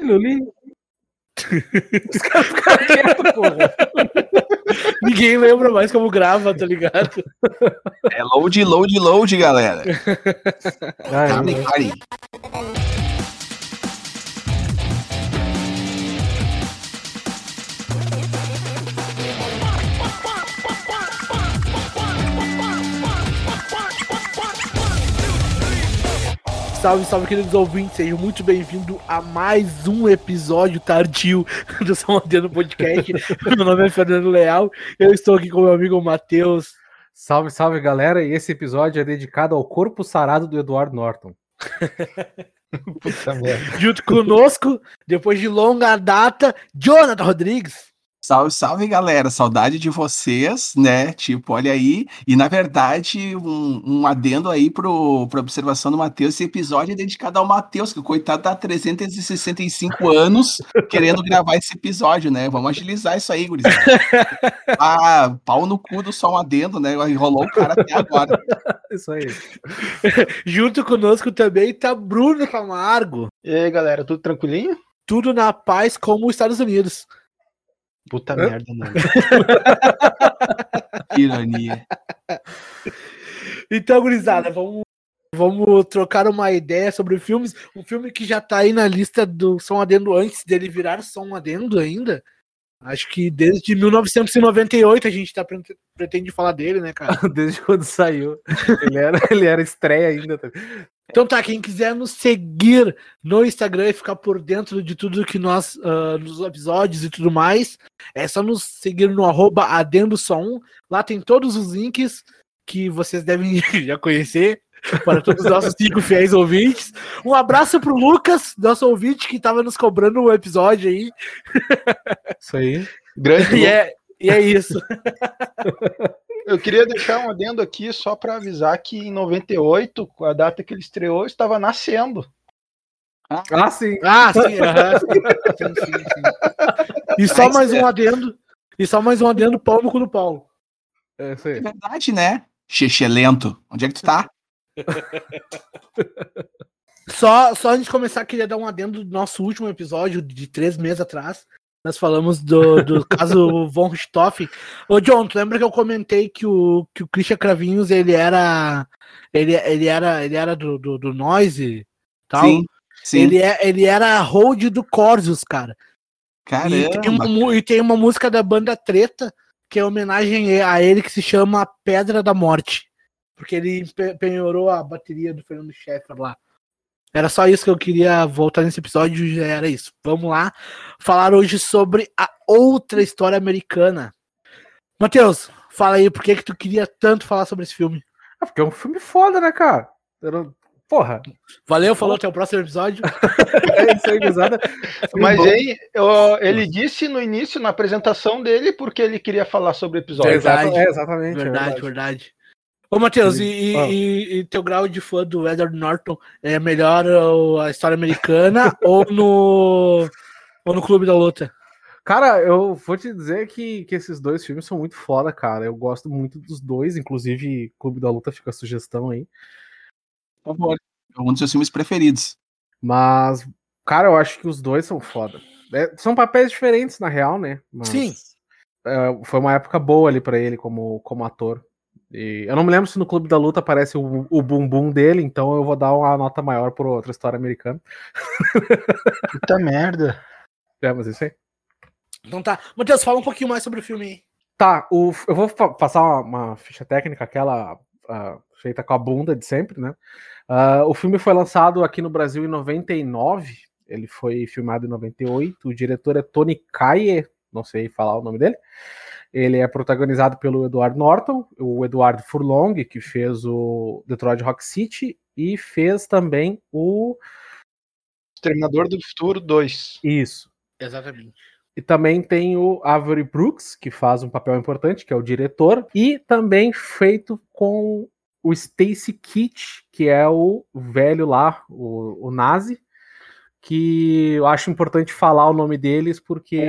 li. Os caras ficaram quietos, porra. Ninguém lembra mais como grava, tá ligado? É load, load, load, galera. Ai, Cari, Salve, salve, queridos ouvintes, sejam muito bem-vindos a mais um episódio tardio do São Adriano Podcast. meu nome é Fernando Leal, eu estou aqui com meu amigo Matheus. Salve, salve galera, e esse episódio é dedicado ao corpo sarado do Eduardo Norton. Puta merda. Junto conosco, depois de longa data, Jonathan Rodrigues. Salve, salve, galera. Saudade de vocês, né? Tipo, olha aí. E, na verdade, um, um adendo aí pro, pra observação do Matheus. Esse episódio é dedicado ao Matheus, que o coitado tá há 365 anos querendo gravar esse episódio, né? Vamos agilizar isso aí, gurizada. Ah, pau no cu do só um adendo, né? Enrolou o cara até agora. Isso aí. Junto conosco também tá Bruno Camargo. E aí, galera, tudo tranquilinho? Tudo na paz como os Estados Unidos. Puta Hã? merda. Que Ironia. Então, gurizada, vamos, vamos trocar uma ideia sobre filmes. Um filme que já tá aí na lista do Som Adendo antes dele virar Som Adendo ainda. Acho que desde 1998 a gente tá pre- pretende falar dele, né, cara? Desde quando saiu. Ele era, ele era estreia ainda. tá? Então tá, quem quiser nos seguir no Instagram e ficar por dentro de tudo que nós, ah, nos episódios e tudo mais, é só nos seguir no arroba adendo1. Lá tem todos os links que vocês devem já conhecer para todos os nossos cinco fiéis ouvintes. Um abraço pro Lucas, nosso ouvinte, que tava nos cobrando o episódio aí. Isso aí. Grande. E é, e é isso. Eu queria deixar um adendo aqui só pra avisar que em 98, com a data que ele estreou, estava nascendo. Ah, sim. Ah, sim, aham, sim, sim, sim. E só mais um adendo. E só mais um adendo, pau no cu do Paulo. É isso É verdade, né? Xexelento. Onde é que tu tá? Só, só antes de começar, queria dar um adendo do nosso último episódio de três meses atrás. Nós falamos do, do caso Von Richthofen. Ô, John, tu lembra que eu comentei que o, que o Christian Cravinhos ele era. Ele, ele era, ele era do, do, do Noise tal? Sim, sim. Ele, é, ele era hold do Corsius, cara. E tem, uma, Caramba. e tem uma música da banda Treta que é homenagem a ele que se chama Pedra da Morte. Porque ele penhorou a bateria do Fernando Schaeffer lá. Era só isso que eu queria voltar nesse episódio, já era isso. Vamos lá falar hoje sobre a outra história americana. Matheus, fala aí, por que que tu queria tanto falar sobre esse filme? Ah, porque é um filme foda, né, cara? Era- Porra. Valeu, falou, até o próximo episódio. É isso aí, gurizada. Mas aí, eu- ele disse no início, na apresentação dele, porque ele queria falar sobre o episódio. Verdade. É, exatamente. é Verdade, verdade. Ô, Matheus, e, e- Ah. e- e teu grau de fã do Edward Norton é melhor ó, a história americana ou no ou no Clube da Luta? Cara, eu vou te dizer que, que esses dois filmes são muito foda, cara. Eu gosto muito dos dois, inclusive Clube da Luta fica a sugestão aí. Por favor. É um dos seus filmes preferidos. Mas, cara, eu acho que os dois são foda. É, são papéis diferentes, na real, né? Mas, Sim. é, foi uma época boa ali pra ele como, como ator. E eu não me lembro se no Clube da Luta aparece o, o bumbum dele, então eu vou dar uma nota maior por outra história americana. Puta merda. É, mas isso aí. Então tá. Matheus, fala um pouquinho mais sobre o filme aí. Tá, o, eu vou passar uma, uma ficha técnica, aquela ah, feita com a bunda de sempre, né? Ah, o filme foi lançado aqui no Brasil em 99, ele foi filmado em 98, o diretor é Tony Kaye, não sei falar o nome dele. Ele é protagonizado pelo Edward Norton, o Eduardo Furlong, que fez o Detroit Rock City, e fez também o. Exterminador do Futuro 2. Isso. Exatamente. E também tem o Avery Brooks, que faz um papel importante, que é o diretor, e também feito com o Stacy Kitt, que é o velho lá, o, o nazi, que eu acho importante falar o nome deles porque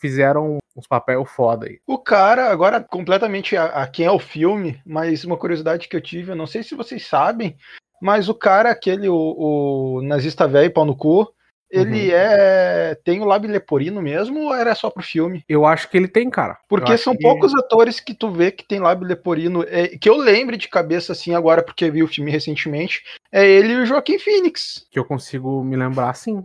fizeram uns papel foda aí. O cara, agora completamente a, a quem é o filme, mas uma curiosidade que eu tive, eu não sei se vocês sabem, mas o cara, aquele, o, o nazista velho, pau no cu, ele é. tem o lábio leporino mesmo ou era só pro filme? Eu acho que ele tem, cara. Porque são que- poucos atores que tu vê que tem lábio leporino. é, que eu lembre de cabeça assim agora, porque vi o filme recentemente. É ele e o Joaquim Phoenix. que eu consigo me lembrar, sim.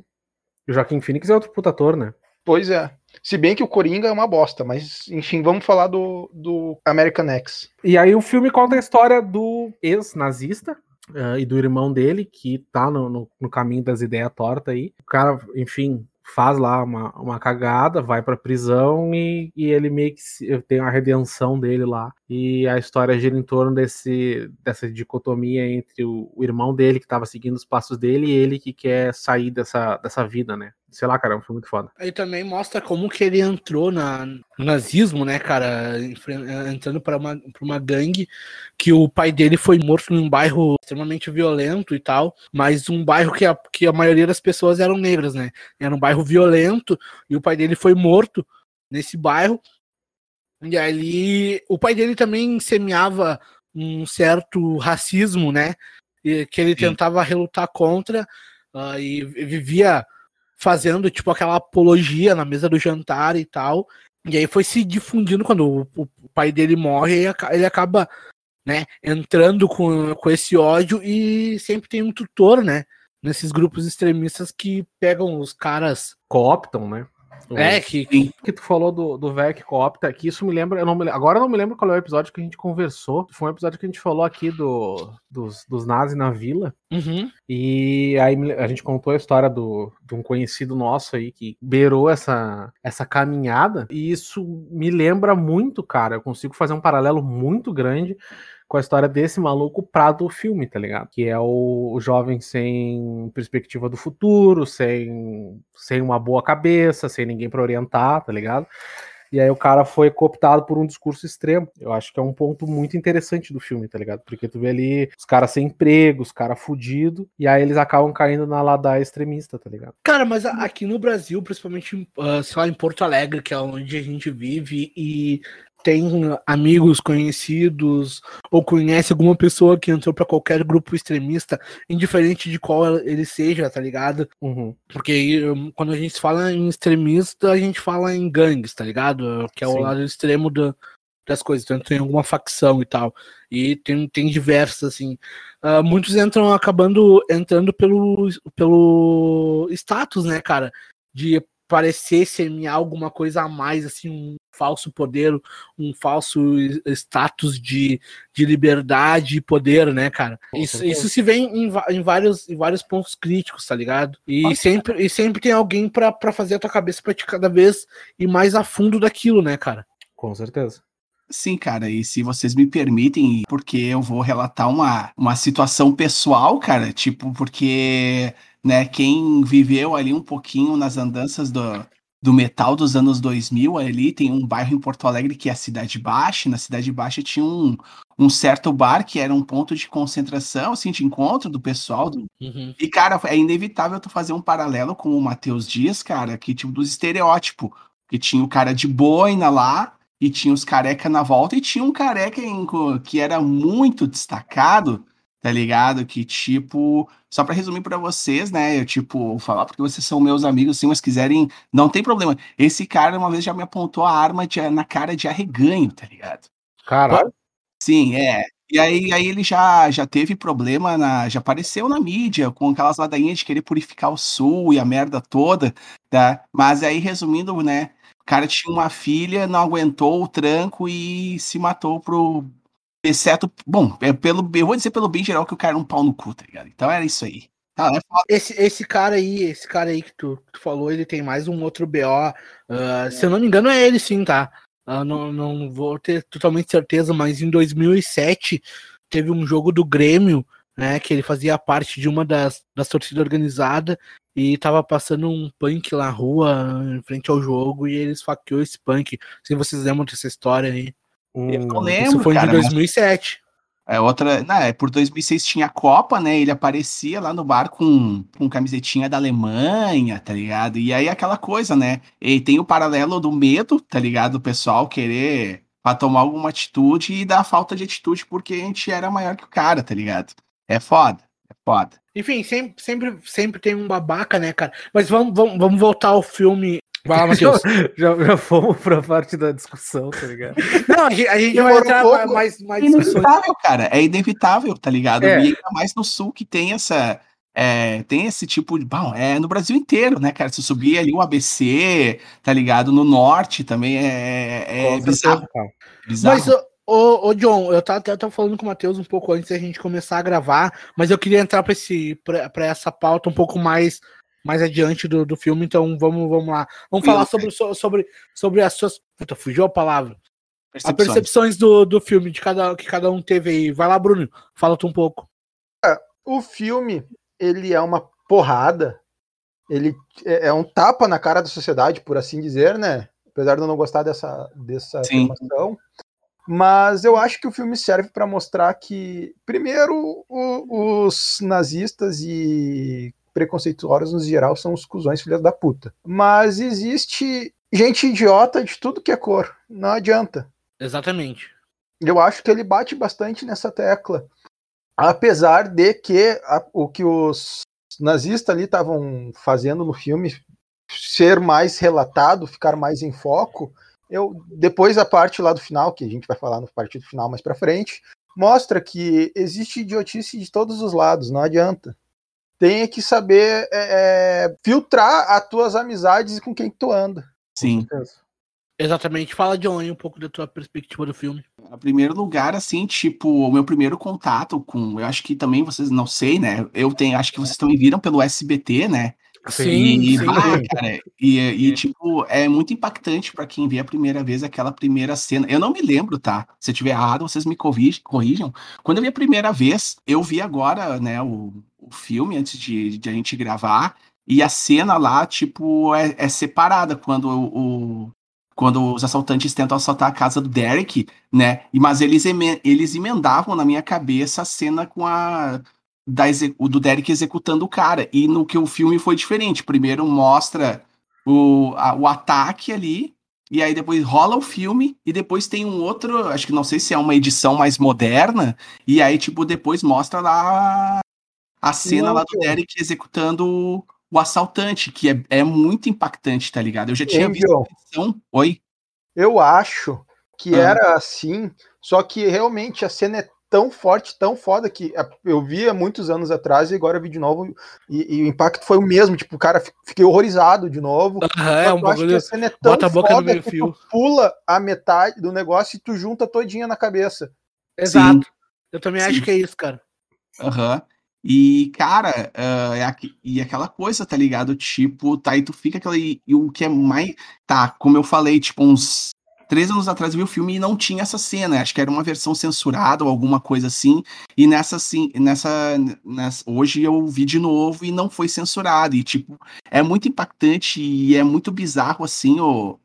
O Joaquim Phoenix é outro puta ator, né? Pois é. Se bem que o Coringa é uma bosta, mas enfim, vamos falar do, do American X. E aí o filme conta a história do ex-nazista eh, e do irmão dele, que tá no, no, no caminho das ideias tortas aí. O cara, enfim, faz lá uma, uma cagada, vai pra prisão e, e ele meio que se- tem a redenção dele lá. E a história gira em torno desse, dessa dicotomia entre o, o irmão dele, que tava seguindo os passos dele, e ele que quer sair dessa, dessa vida, né? Sei lá, cara, é filme muito foda. Aí também mostra como que ele entrou na, no nazismo, né, cara? Enfren- Entrando para uma, pra uma gangue que o pai dele foi morto num bairro extremamente violento e tal, mas um bairro que a, que a maioria das pessoas eram negras, né? Era um bairro violento e o pai dele foi morto nesse bairro. E ali o pai dele também semeava um certo racismo, né? Que ele Sim. tentava relutar contra ah, e vivia fazendo tipo aquela apologia na mesa do jantar e tal. E aí foi se difundindo quando o, o pai dele morre, ele acaba, né, entrando com, com esse ódio e sempre tem um tutor, né, nesses grupos extremistas que pegam os caras, Cooptam, né? É, que, que tu falou do, do velho que coopta, que isso me lembra, eu não me, agora eu não me lembro qual é o episódio que a gente conversou, foi um episódio que a gente falou aqui do, dos, dos nazis na vila, Uhum. e aí a gente contou a história do, de um conhecido nosso aí que beirou essa, essa caminhada, e isso me lembra muito, cara, eu consigo fazer um paralelo muito grande com a história desse maluco pra do filme, tá ligado? Que é o, o jovem sem perspectiva do futuro, sem, sem uma boa cabeça, sem ninguém pra orientar, tá ligado? E aí o cara foi cooptado por um discurso extremo. Eu acho que é um ponto muito interessante do filme, tá ligado? Porque tu vê ali os caras sem emprego, os caras fudidos, e aí eles acabam caindo na ladaia extremista, tá ligado? Cara, mas aqui no Brasil, principalmente, ah, sei lá, em Porto Alegre, que é onde a gente vive, e tem amigos conhecidos, ou conhece alguma pessoa que entrou pra qualquer grupo extremista, indiferente de qual ele seja, tá ligado? Uhum. Porque quando a gente fala em extremista, a gente fala em gangues, tá ligado? Que é o Sim. lado extremo das coisas, tanto tem alguma facção e tal. E tem, tem diversas, assim. Ah, muitos entram acabando entrando pelo, pelo status, né, cara? De parecer semear alguma coisa a mais, assim, um falso poder, um falso status de, de liberdade e poder, né, cara? Isso, isso se vê em, em vários, em vários pontos críticos, tá ligado? E sempre, e sempre tem alguém pra, pra fazer a tua cabeça pra te cada vez ir mais a fundo daquilo, né, cara? Com certeza. Sim, cara, e se vocês me permitem, porque eu vou relatar uma, uma situação pessoal, cara, tipo, porque, né, quem viveu ali um pouquinho nas andanças do, do metal dos anos 2000 ali, tem um bairro em Porto Alegre que é a Cidade Baixa, na Cidade Baixa tinha um, um certo bar que era um ponto de concentração, assim, de encontro do pessoal, do, Uhum. e, cara, é inevitável tu fazer um paralelo com o Matheus Dias, cara, que tipo dos estereótipos. Que tinha o cara de boina lá, e tinha os careca na volta, e tinha um careca em que era muito destacado, tá ligado? Que, tipo, só pra resumir pra vocês, né? Eu, tipo, vou falar porque vocês são meus amigos, assim, mas quiserem, não tem problema. Esse cara uma vez já me apontou a arma de- na cara de arreganho, tá ligado? Caralho. Sim, é. E aí, aí ele já, já teve problema, na, já apareceu na mídia com aquelas ladainhas de querer purificar o sul e a merda toda, tá? Mas aí, resumindo, né? O cara tinha uma filha, não aguentou o tranco e se matou pro. Exceto. Bom, é pelo, eu vou dizer pelo bem geral que o cara era um pau no cu, tá ligado? Então era isso aí. Tá, é. Esse, esse cara aí, esse cara aí que tu, que tu falou, ele tem mais um outro BO. ah, se eu não me engano, é ele sim, tá? Ah, não, não vou ter totalmente certeza, mas em 2007 teve um jogo do Grêmio, né? Que ele fazia parte de uma das, das torcidas organizadas e tava passando um punk na rua, em frente ao jogo, e ele esfaqueou esse punk. Se vocês lembram dessa história aí. Hum, Eu não Isso lembro, foi cara. mas 2007. É outra. Não, é, por 2006 tinha a Copa, né? Ele aparecia lá no bar com, com camisetinha da Alemanha, tá ligado? E aí aquela coisa, né? E tem o paralelo do medo, tá ligado? O pessoal querer pra tomar alguma atitude e da falta de atitude porque a gente era maior que o cara, tá ligado? É foda. É Foda. Enfim, sempre, sempre, sempre tem um babaca, né, cara? Mas vamos, vamos, vamos voltar ao filme. Lá, Matheus. Já, já fomos pra parte da discussão, tá ligado? Não, a gente, a gente vai Demorou entrar um pouco. mais, mais É discussões. inevitável, cara. É inevitável, tá ligado? É. E ainda mais no sul que tem essa. é, tem esse tipo de. Bom, é no Brasil inteiro, né, cara? Se subir ali o ABC, tá ligado? No norte também é, é bizarro. bizarro. Mas, ô, ô, ô, John, eu tava até tava falando com o Matheus um pouco antes da gente começar a gravar, mas eu queria entrar pra, esse, pra, pra essa pauta um pouco mais, mais adiante do, do filme, então vamos, vamos lá. Vamos falar sobre, so- sobre, sobre as suas. Puta, fugiu a palavra. As Percepções. percepções do, do filme, de cada, que cada um teve aí. Vai lá, Bruno, fala tu um pouco. O filme, ele é uma porrada. Ele é é um tapa na cara da sociedade, por assim dizer, né? Apesar de eu não gostar dessa, dessa Sim. afirmação. Mas eu acho que o filme serve para mostrar que, primeiro, o- os nazistas e preconceituosos no geral são os cuzões filhas da puta. Mas existe gente idiota de tudo que é cor. Não adianta. Exatamente. eu acho que ele bate bastante nessa tecla. Apesar de que a- o que os nazistas ali estavam fazendo no filme ser mais relatado, ficar mais em foco, eu depois a parte lá do final, que a gente vai falar no partido final mais pra frente, mostra que existe idiotice de todos os lados, não adianta. Tem que saber é, é, filtrar as tuas amizades e com quem que tu anda. Sim. Exatamente. Fala, John, aí um pouco da tua perspectiva do filme. Em primeiro lugar, assim, tipo, o meu primeiro contato com. Eu acho que também vocês não sei, né? Eu tenho, acho que vocês também viram pelo SBT, né? E, bah, cara, e, e, tipo, é muito impactante pra quem vê a primeira vez aquela primeira cena. Eu não me lembro, tá? Se eu tiver errado, vocês me corrijam. Quando eu vi a primeira vez, eu vi agora, né, o, o filme antes de, de a gente gravar, e a cena lá, tipo, é, é separada quando o. Quando os assaltantes tentam assaltar a casa do Derek, né? Mas eles, eles emendavam na minha cabeça a cena com a da do Derek executando o cara. E no que o filme foi diferente. Primeiro mostra o, a- o ataque ali, e aí depois rola o filme, e depois tem um outro, acho que não sei se é uma edição mais moderna, e aí, tipo, depois mostra lá a cena Não, lá do. Derek executando o, assaltante, que é, é muito impactante, tá ligado? Eu já tinha visto a edição. Oi? Eu acho que Ah. era assim, só que realmente a cena é tão forte, tão foda que a- eu vi há muitos anos atrás e agora eu vi de novo e, e o impacto foi o mesmo, tipo, o cara fi- fiquei horrorizado de novo. Aham, é um que eu acho que bagulho. a cena é tão bota a boca no meio que fio. tu pula a metade do negócio e tu junta todinha na cabeça. Exato. Eu também Sim. acho que é isso, cara. Aham. E, cara, ah, é aqui- e aquela coisa, tá ligado? Tipo, tá, e tu fica aquela. E, e o que é mais. Tá, como eu falei, tipo, uns três anos atrás eu vi o filme e não tinha essa cena. Acho que era uma versão censurada ou alguma coisa assim. E nessa, assim, nessa, nessa. Hoje eu vi de novo e não foi censurado. E, tipo, é muito impactante e é muito bizarro, assim, o.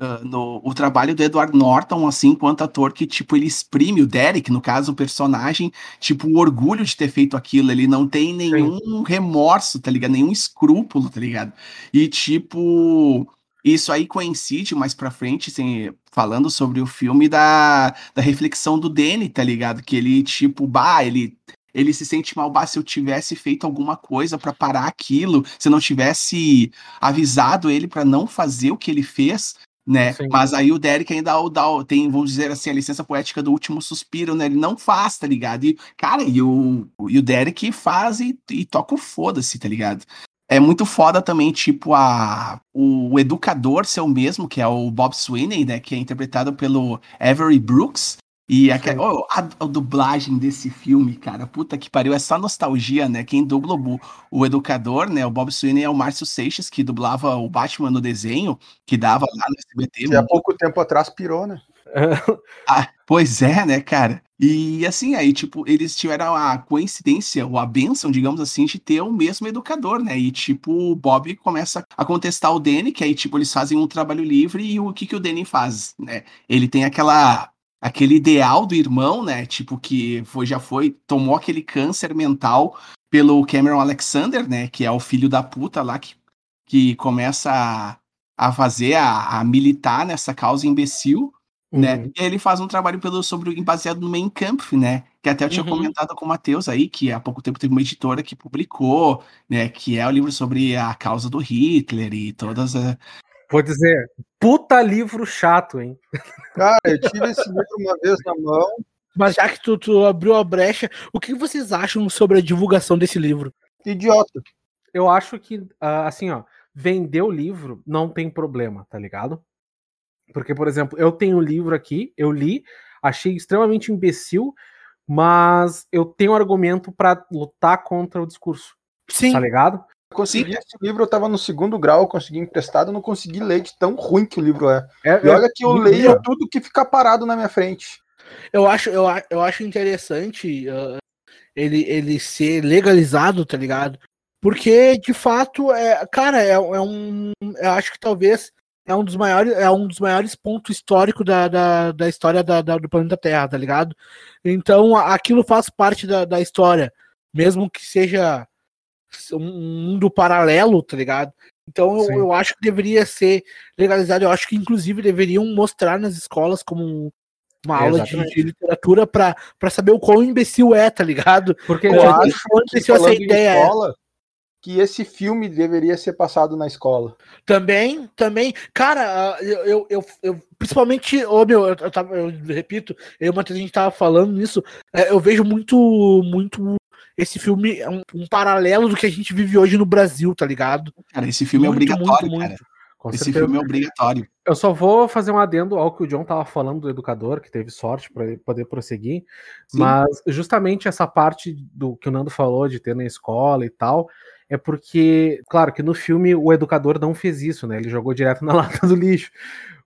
ah, no, o trabalho do Edward Norton, assim, enquanto ator, que, tipo, ele exprime o Derek, no caso, o personagem, tipo, o orgulho de ter feito aquilo, ele não tem nenhum remorso, tá ligado? Nenhum escrúpulo, tá ligado? E, tipo, isso aí coincide mais pra frente, assim, falando sobre o filme da, da reflexão do Danny, tá ligado? Que ele, tipo, bah, ele. Ele se sente mal, bah, se eu tivesse feito alguma coisa pra parar aquilo, se eu não tivesse avisado ele pra não fazer o que ele fez, né? Sim. Mas aí o Derek ainda dá, tem, vamos dizer assim, a licença poética do último suspiro, né? Ele não faz, tá ligado? E, cara, e o, e o Derek faz e, e toca o foda-se, tá ligado? É muito foda também, tipo, a, o, educador ser o mesmo, que é o Bob Sweeney, né? Que é interpretado pelo Avery Brooks. E aquela, oh, a, a dublagem desse filme, cara, puta que pariu, é só nostalgia, né? Quem dubla o, o educador, né? O Bob Sweeney é o Márcio Seixas, que dublava o Batman no desenho, que dava lá no SBT. Que há pouco tempo atrás pirou, né? Ah, pois é, né, cara? E assim, aí, tipo, eles tiveram a coincidência, ou a benção, digamos assim, de ter o mesmo educador, né? E, tipo, o Bob começa a contestar o Danny, que aí, tipo, eles fazem um trabalho livre, e o que que o Danny faz, né? Ele tem aquela aquele ideal do irmão, né? Tipo, que foi, já foi, tomou aquele câncer mental pelo Cameron Alexander, né? Que é o filho da puta lá, que, que começa a, a fazer, a, a militar nessa causa imbecil, né? Uhum. E aí ele faz um trabalho pelo sobre o baseado no Mein Kampf, né? que até eu tinha Uhum. comentado com o Matheus aí, que há pouco tempo teve uma editora que publicou, né, que é o livro sobre a causa do Hitler e todas as... Vou dizer, puta livro chato, hein? Cara, eu tive esse livro uma vez na mão. Mas já que tu, tu abriu a brecha, o que vocês acham sobre a divulgação desse livro? Idiota. Eu acho que, ah, assim, ó, vender o livro não tem problema, tá ligado? Porque, por exemplo, eu tenho um livro aqui, eu li, achei extremamente imbecil, mas eu tenho um argumento pra lutar contra o discurso, Sim, tá ligado? Eu consegui esse livro, eu tava no segundo grau, eu consegui emprestado, eu não consegui ler de tão ruim que o livro é. É, E olha que eu leio ruim. tudo que fica parado na minha frente. eu acho, eu, a- eu acho interessante ah, ele, ele ser legalizado, tá ligado? Porque, de fato, é, cara, é, é um. Eu acho que talvez é um dos maiores, é um dos maiores pontos históricos da, da, da história da, da- do planeta Terra, tá ligado? Então aquilo faz parte da, da história, mesmo que seja um mundo paralelo, tá ligado? Então eu, eu acho que deveria ser legalizado. Eu acho que inclusive deveriam mostrar nas escolas como uma É, aula de, de literatura pra, pra saber o quão imbecil é, tá ligado? Porque Eu acho que, essa ideia é. escola, que esse filme deveria ser passado na escola. Também, também. Cara, ah, eu, eu, eu, eu- principalmente, ô meu, eu, eu, tava- eu repito, eu e o Matheus, a gente tava falando nisso, é, eu vejo muito, muito esse filme, é um, um paralelo do que a gente vive hoje no Brasil, tá ligado? Cara, esse filme é Muito, obrigatório, muito, cara. com Esse certeza. filme é obrigatório. Eu só vou fazer um adendo ao que o John tava falando do educador, que teve sorte para poder prosseguir. Sim. Mas justamente essa parte do que o Nando falou de ter na escola e tal, é porque, claro, que no filme o educador não fez isso, né? Ele jogou direto na lata do lixo.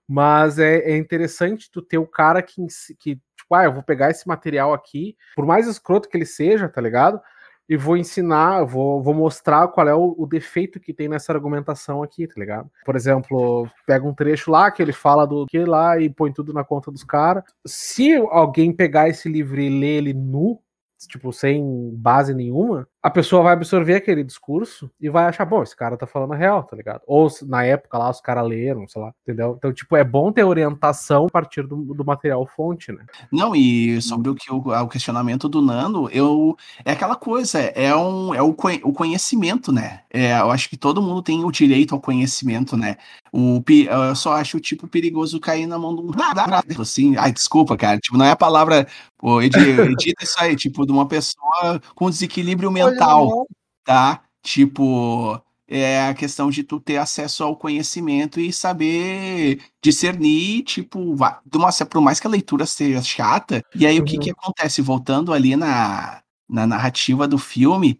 Mas é, é interessante tu ter o cara que, que, tipo, ah, eu vou pegar esse material aqui, por mais escroto que ele seja, tá ligado? E vou ensinar, vou, vou mostrar qual é o, o defeito que tem nessa argumentação aqui, tá ligado? Por exemplo, pega um trecho lá que ele fala do que lá e põe tudo na conta dos caras. Se alguém pegar esse livro e ler ele nu, tipo, sem base nenhuma, a pessoa vai absorver aquele discurso e vai achar, bom, esse cara tá falando a real, tá ligado? Ou na época lá os caras leram, sei lá, entendeu? Então, tipo, é bom ter orientação a partir do, do material fonte, né? Não, e sobre o que o, o questionamento do Nando, eu é aquela coisa, é um é o, o conhecimento, né? É, eu acho que todo mundo tem o direito ao conhecimento, né? O, eu só acho tipo perigoso cair na mão de um assim, ai, desculpa, cara, tipo, não é a palavra, pô, edi- edita isso aí, tipo, de uma pessoa com desequilíbrio mental, Olha, tá? Tipo, é a questão de tu ter acesso ao conhecimento e saber discernir, tipo, uma, por mais que a leitura seja chata, e aí o que Uhum. que acontece? Voltando ali na, na narrativa do filme,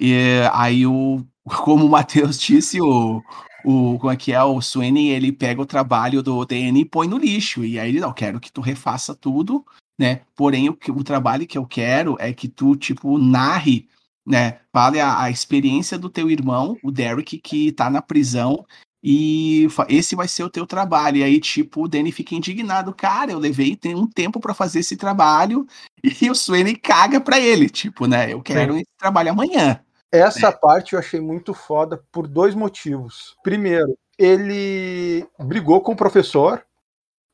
e aí o, como o Matheus disse, o, o, como é que é, o Sweeney, ele pega o trabalho do DN e põe no lixo, e aí ele, não, quero que tu refaça tudo, né, porém o, o trabalho que eu quero é que tu, tipo, narre né? Fale a, a experiência do teu irmão, o Derek, que tá na prisão, e esse vai ser o teu trabalho. E aí, tipo, o Danny fica indignado. Cara, eu levei um tempo pra fazer esse trabalho, e o Sweeney caga pra ele, tipo, né? Eu quero esse trabalho amanhã. Essa parte eu achei muito foda por dois motivos. Primeiro, ele brigou com o professor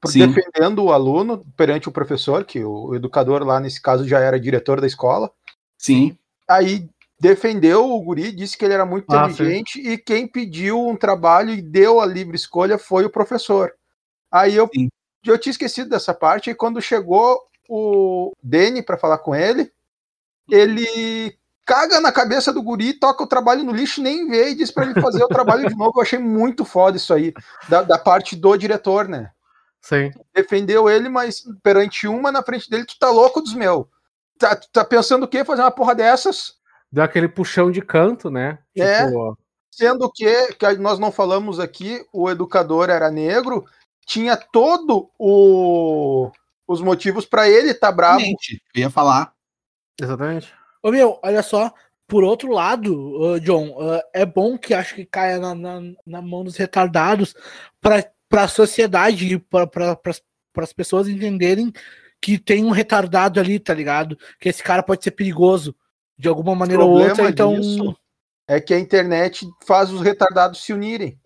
Sim. defendendo o aluno perante o professor, que o educador lá nesse caso já era diretor da escola. Sim, Aí defendeu o guri, disse que ele era muito Ah, inteligente e quem pediu um trabalho e deu a livre escolha foi o professor. Aí eu, Sim. eu tinha esquecido dessa parte e quando chegou o Danny para falar com ele, ele caga na cabeça do guri, toca o trabalho no lixo, nem vê e diz para ele fazer o trabalho de novo. Eu achei muito foda isso aí, da, da parte do diretor, né? Sim. Defendeu ele, mas perante uma na frente dele, tu tá louco dos meus. Tá, tá pensando o quê? Fazer uma porra dessas? Deu aquele puxão de canto, né? É. Tipo, Sendo que, que nós não falamos aqui, o educador era negro, tinha todo o os motivos para ele estar tá bravo. realmente, eu ia falar. exatamente. Ô meu, olha só, por outro lado, ô, John, ah, é bom que acho que caia na, na, na mão dos retardados para a sociedade e para pra, as pessoas entenderem que tem um retardado ali, tá ligado? Que esse cara pode ser perigoso de alguma maneira ou outra, então. disso É que a internet faz os retardados se unirem.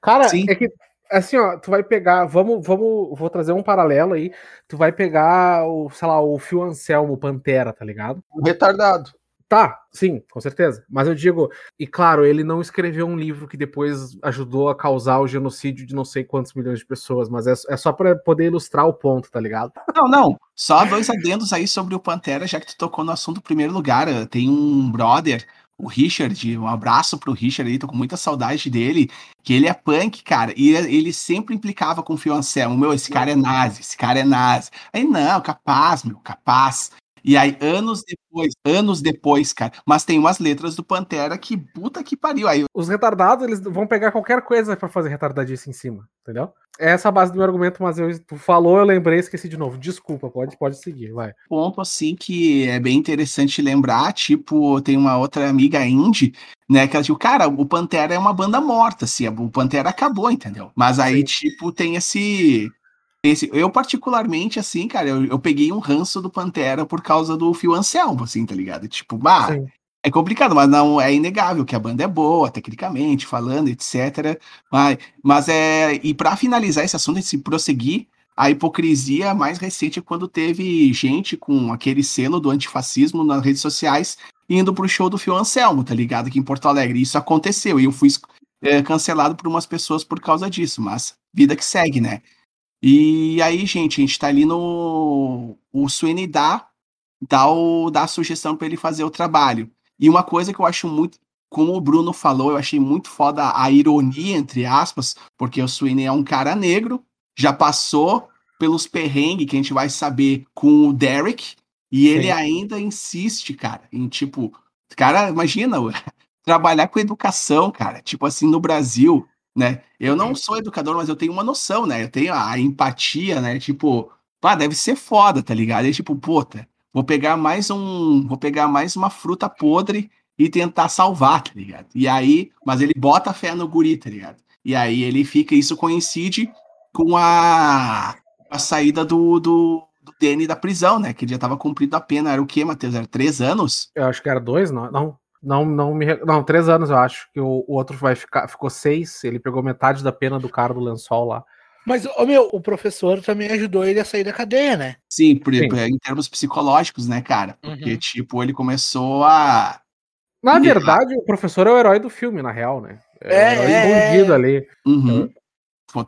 Cara, Sim. é que assim, ó, tu vai pegar, vamos, vamos, vou trazer um paralelo aí. Tu vai pegar o, sei lá, o Phil Anselmo Pantera, tá ligado? Um retardado. Tá, sim, com certeza. Mas eu digo, e claro, ele não escreveu um livro que depois ajudou a causar o genocídio de não sei quantos milhões de pessoas, mas é, é só para poder ilustrar o ponto, tá ligado? Não, não. Só dois adendos aí sobre o Pantera, já que tu tocou no assunto primeiro lugar. Tem um brother, o Richard, um abraço pro Richard aí, tô com muita saudade dele, que ele é punk, cara, e ele sempre implicava com o Fio Anselmo, meu, esse cara é nazi, esse cara é nazi. Aí, não, capaz, meu, capaz. E aí, anos depois, anos depois, cara. Mas tem umas letras do Pantera que puta que pariu. Aí, Os retardados, eles vão pegar qualquer coisa pra fazer retardadice em cima, entendeu? É essa a base do meu argumento, mas eu, tu falou, eu lembrei, esqueci de novo. Desculpa, pode, pode seguir, vai. ponto assim que é bem interessante lembrar, tipo, tem uma outra amiga indie, né, que ela tipo, cara, o Pantera é uma banda morta, assim, o Pantera acabou, entendeu? Mas aí, Sim. tipo, tem esse, esse- eu particularmente, assim, cara, eu, eu peguei um ranço do Pantera por causa do Phil Anselmo, assim, tá ligado? Tipo, bah, Sim. é complicado, mas não é inegável que a banda é boa, tecnicamente, falando, etc. Mas, mas é. E para finalizar esse assunto, se prosseguir, a hipocrisia mais recente é quando teve gente com aquele selo do antifascismo nas redes sociais indo pro show do Fio Anselmo, tá ligado? Aqui em Porto Alegre. Isso aconteceu e eu fui é, cancelado por umas pessoas por causa disso, mas vida que segue, né? E aí, gente, a gente tá ali no. O Sweeney dá, dá, o, dá a sugestão para ele fazer o trabalho. E uma coisa que eu acho muito, como o Bruno falou, eu achei muito foda a ironia, entre aspas, porque o Sweeney é um cara negro, já passou pelos perrengues que a gente vai saber com o Derek, e ele Sim. ainda insiste, cara, em tipo, cara, imagina, trabalhar com educação, cara, tipo assim, no Brasil, né? Eu não sou educador, mas eu tenho uma noção, né? Eu tenho a empatia, né? Tipo, pá, deve ser foda, tá ligado? E tipo, puta, vou pegar mais um, vou pegar mais uma fruta podre e tentar salvar, tá ligado? E aí, mas ele bota fé no guri, tá ligado? E aí ele fica, isso coincide com a, a saída do, do, do Danny da prisão, né? Que ele já tava cumprindo a pena, era o quê, Matheus? Era três anos? Eu acho que era dois, não? Não, não, não me. Não, três anos, eu acho. Que o, o outro vai ficar. Ficou seis. Ele pegou metade da pena do cara do lençol lá. Mas, ô meu, o professor também ajudou ele a sair da cadeia, né? Sim, por, Sim. em termos psicológicos, né, cara? Porque, Uhum. tipo, ele começou a. Na E- verdade, o professor é o herói do filme, na real, né? É, o herói é, escondido é. ali. Uhum.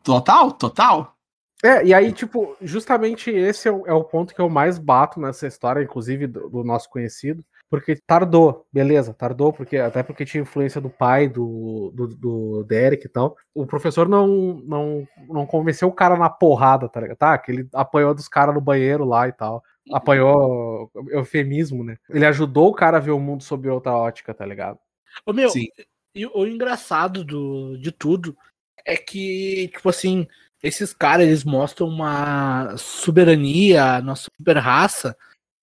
Total, total. É, e aí, tipo, justamente esse é o, é o ponto que eu mais bato nessa história, inclusive do, do nosso conhecido, porque tardou, beleza, tardou, porque até porque tinha influência do pai do, do, do Derek e tal. O professor não, não, não convenceu o cara na porrada, tá ligado? Tá, que ele apanhou dos caras no banheiro lá e tal. Apanhou eufemismo, né? Ele ajudou o cara a ver o mundo sob outra ótica, tá ligado? Ô meu, Sim. e o engraçado do, de tudo é que, tipo assim, esses caras, eles mostram uma soberania, nossa super raça.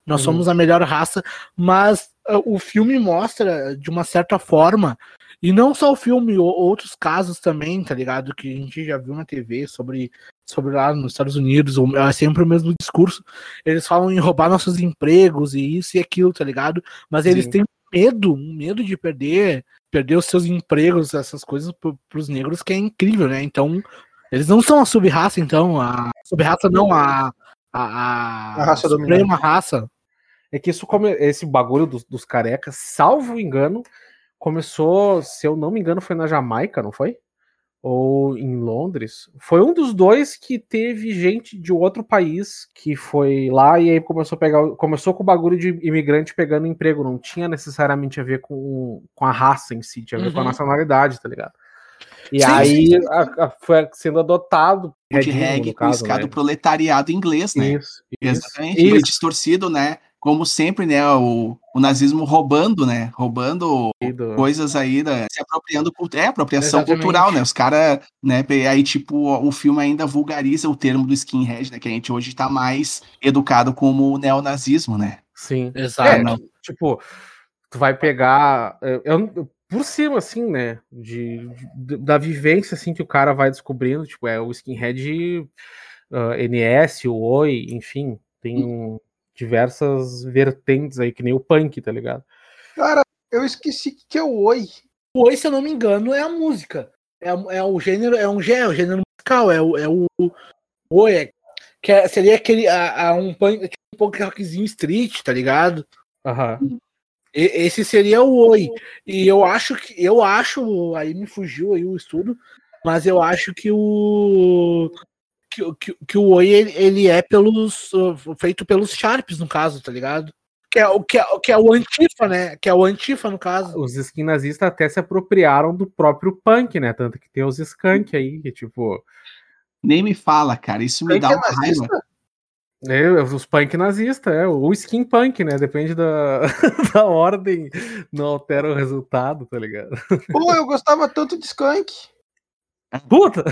Nós Uhum. somos a melhor raça, mas ah, o filme mostra, de uma certa forma, e não só o filme, outros casos também, tá ligado? Que a gente já viu na TV sobre, sobre lá nos Estados Unidos, é sempre o mesmo discurso. Eles falam em roubar nossos empregos e isso e aquilo, tá ligado? Mas eles Sim. têm medo, um medo de perder perder os seus empregos, essas coisas pro, pros negros, que é incrível, né? Então, eles não são a sub-raça, então, a sub-raça não, a, a, a, A raça suprema raça. É que isso come... esse bagulho dos, dos carecas, salvo engano, começou, se eu não me engano, foi na Jamaica, não foi? Ou em Londres. Foi um dos dois que teve gente de outro país que foi lá e aí começou a pegar. Começou com o bagulho de imigrante pegando emprego. Não tinha necessariamente a ver com, com a raça em si, tinha a ver com a Uhum. nacionalidade, tá ligado? E Sim, aí sim, a- a- foi sendo adotado. reggae no com caso, escado né? proletariado inglês, né? Isso, isso, Exatamente. Foi isso. distorcido, né? Como sempre, né? O, o nazismo roubando, né? Roubando Do- coisas aí, da, se apropriando. É, apropriação Exatamente. cultural, né? Os caras, né? Aí, tipo, o filme ainda vulgariza o termo do skinhead, né? Que a gente hoje tá mais educado como o neonazismo, né? Sim. Exato. É, tipo, tu vai pegar. Eu, eu- por cima, assim, né? De, de- da vivência assim que o cara vai descobrindo, tipo, é o skinhead ah, NS, o Oi, enfim, tem um- diversas vertentes aí, que nem o punk, tá ligado? Cara, eu esqueci que é o Oi. O Oi, se eu não me engano, é a música. É, é o gênero, é um gênero, gênero musical, é o. É o, o é, que é, seria aquele. A, a um, punk, tipo, um pouco rockzinho street, tá ligado? Aham. E- Esse seria o Oi. E eu acho que. Eu acho. Aí me fugiu aí o estudo. Mas eu acho que o. Que, o- que, que o Oi ele, ele é pelos. uh, feito pelos Sharps, no caso, tá ligado? Que é, o, que, é, que é o Antifa, né? Que é o Antifa, no caso. Os skin nazistas até se apropriaram do próprio punk, né? Tanto que tem os skunk aí, que tipo. Nem me fala, cara. Isso me Quem dá que é uma raiva. Nazista? É, os punk nazistas, é. O skin punk, né? Depende da, da ordem, não altera o resultado, tá ligado? Pô, eu gostava tanto de Skunk. Puta!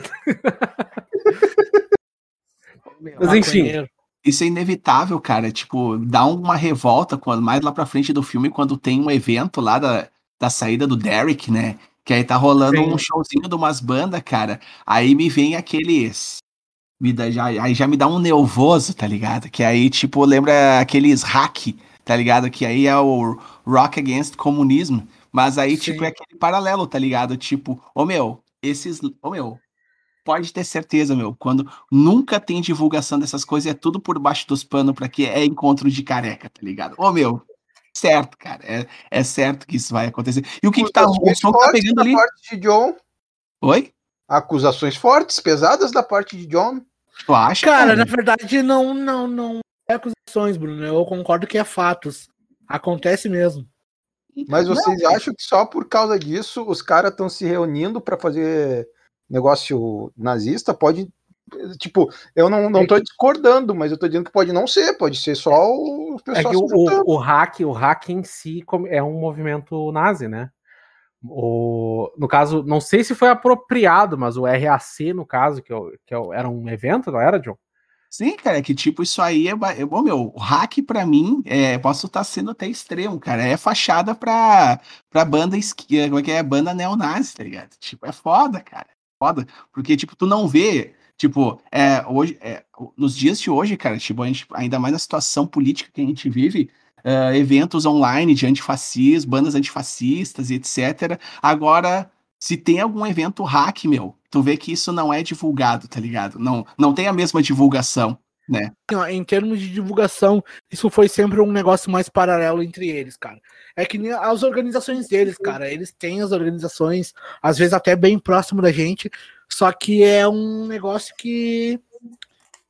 Mas enfim. Isso é inevitável, cara. Tipo, dá uma revolta quando mais lá pra frente do filme, quando tem um evento lá da, da saída do Derek, né? Que aí tá rolando Sim. um showzinho de umas bandas, cara. Aí me vem aqueles. Me dá, já, aí já me dá um nervoso, tá ligado? Que aí, tipo, lembra aqueles hack, tá ligado? Que aí é o Rock Against Comunismo. Mas aí, Sim. tipo, é aquele paralelo, tá ligado? Tipo, ô meu, esses. Ô meu, pode ter certeza, meu. Quando nunca tem divulgação dessas coisas, é tudo por baixo dos panos pra que é encontro de careca, tá ligado? Ô meu, certo, cara. É, é certo que isso vai acontecer. E o que, que tá. O som tá pegando ali. parte de John. Oi? Acusações fortes, pesadas da parte de John. Tu acha? Cara, na verdade, não, não, não é acusações, Bruno. Eu concordo que é fatos. Acontece mesmo. Mas Não, vocês acham que só por causa disso os caras estão se reunindo para fazer negócio nazista? Pode. Tipo, eu não, não tô discordando, mas eu tô dizendo que pode não ser, pode ser só o é pessoal que o, o, o hack, o hack em si é um movimento nazi, né? O, no caso, não sei se foi apropriado, mas o RAC, no caso, que, é o- que é o- era um evento, não era, John? Sim, cara, é que tipo, isso aí é. é bom, meu, o hack pra mim, é, posso estar sendo até extremo, cara. É fachada pra, pra banda esqui- como é que é? Banda neonazi, tá ligado? Tipo, é foda, cara. Foda. Porque, tipo, tu não vê. Tipo, é, hoje, é, nos dias de hoje, cara, tipo, a gente, ainda mais na situação política que a gente vive, é, eventos online de antifascismo, bandas antifascistas e etc. Agora, se tem algum evento hack, meu, tu vê que isso não é divulgado, tá ligado? Não, não tem a mesma divulgação, né? Em termos de divulgação, isso foi sempre um negócio mais paralelo entre eles, cara. É que nem as organizações deles, cara. Eles têm as organizações, às vezes até bem próximo da gente, só que é um negócio que,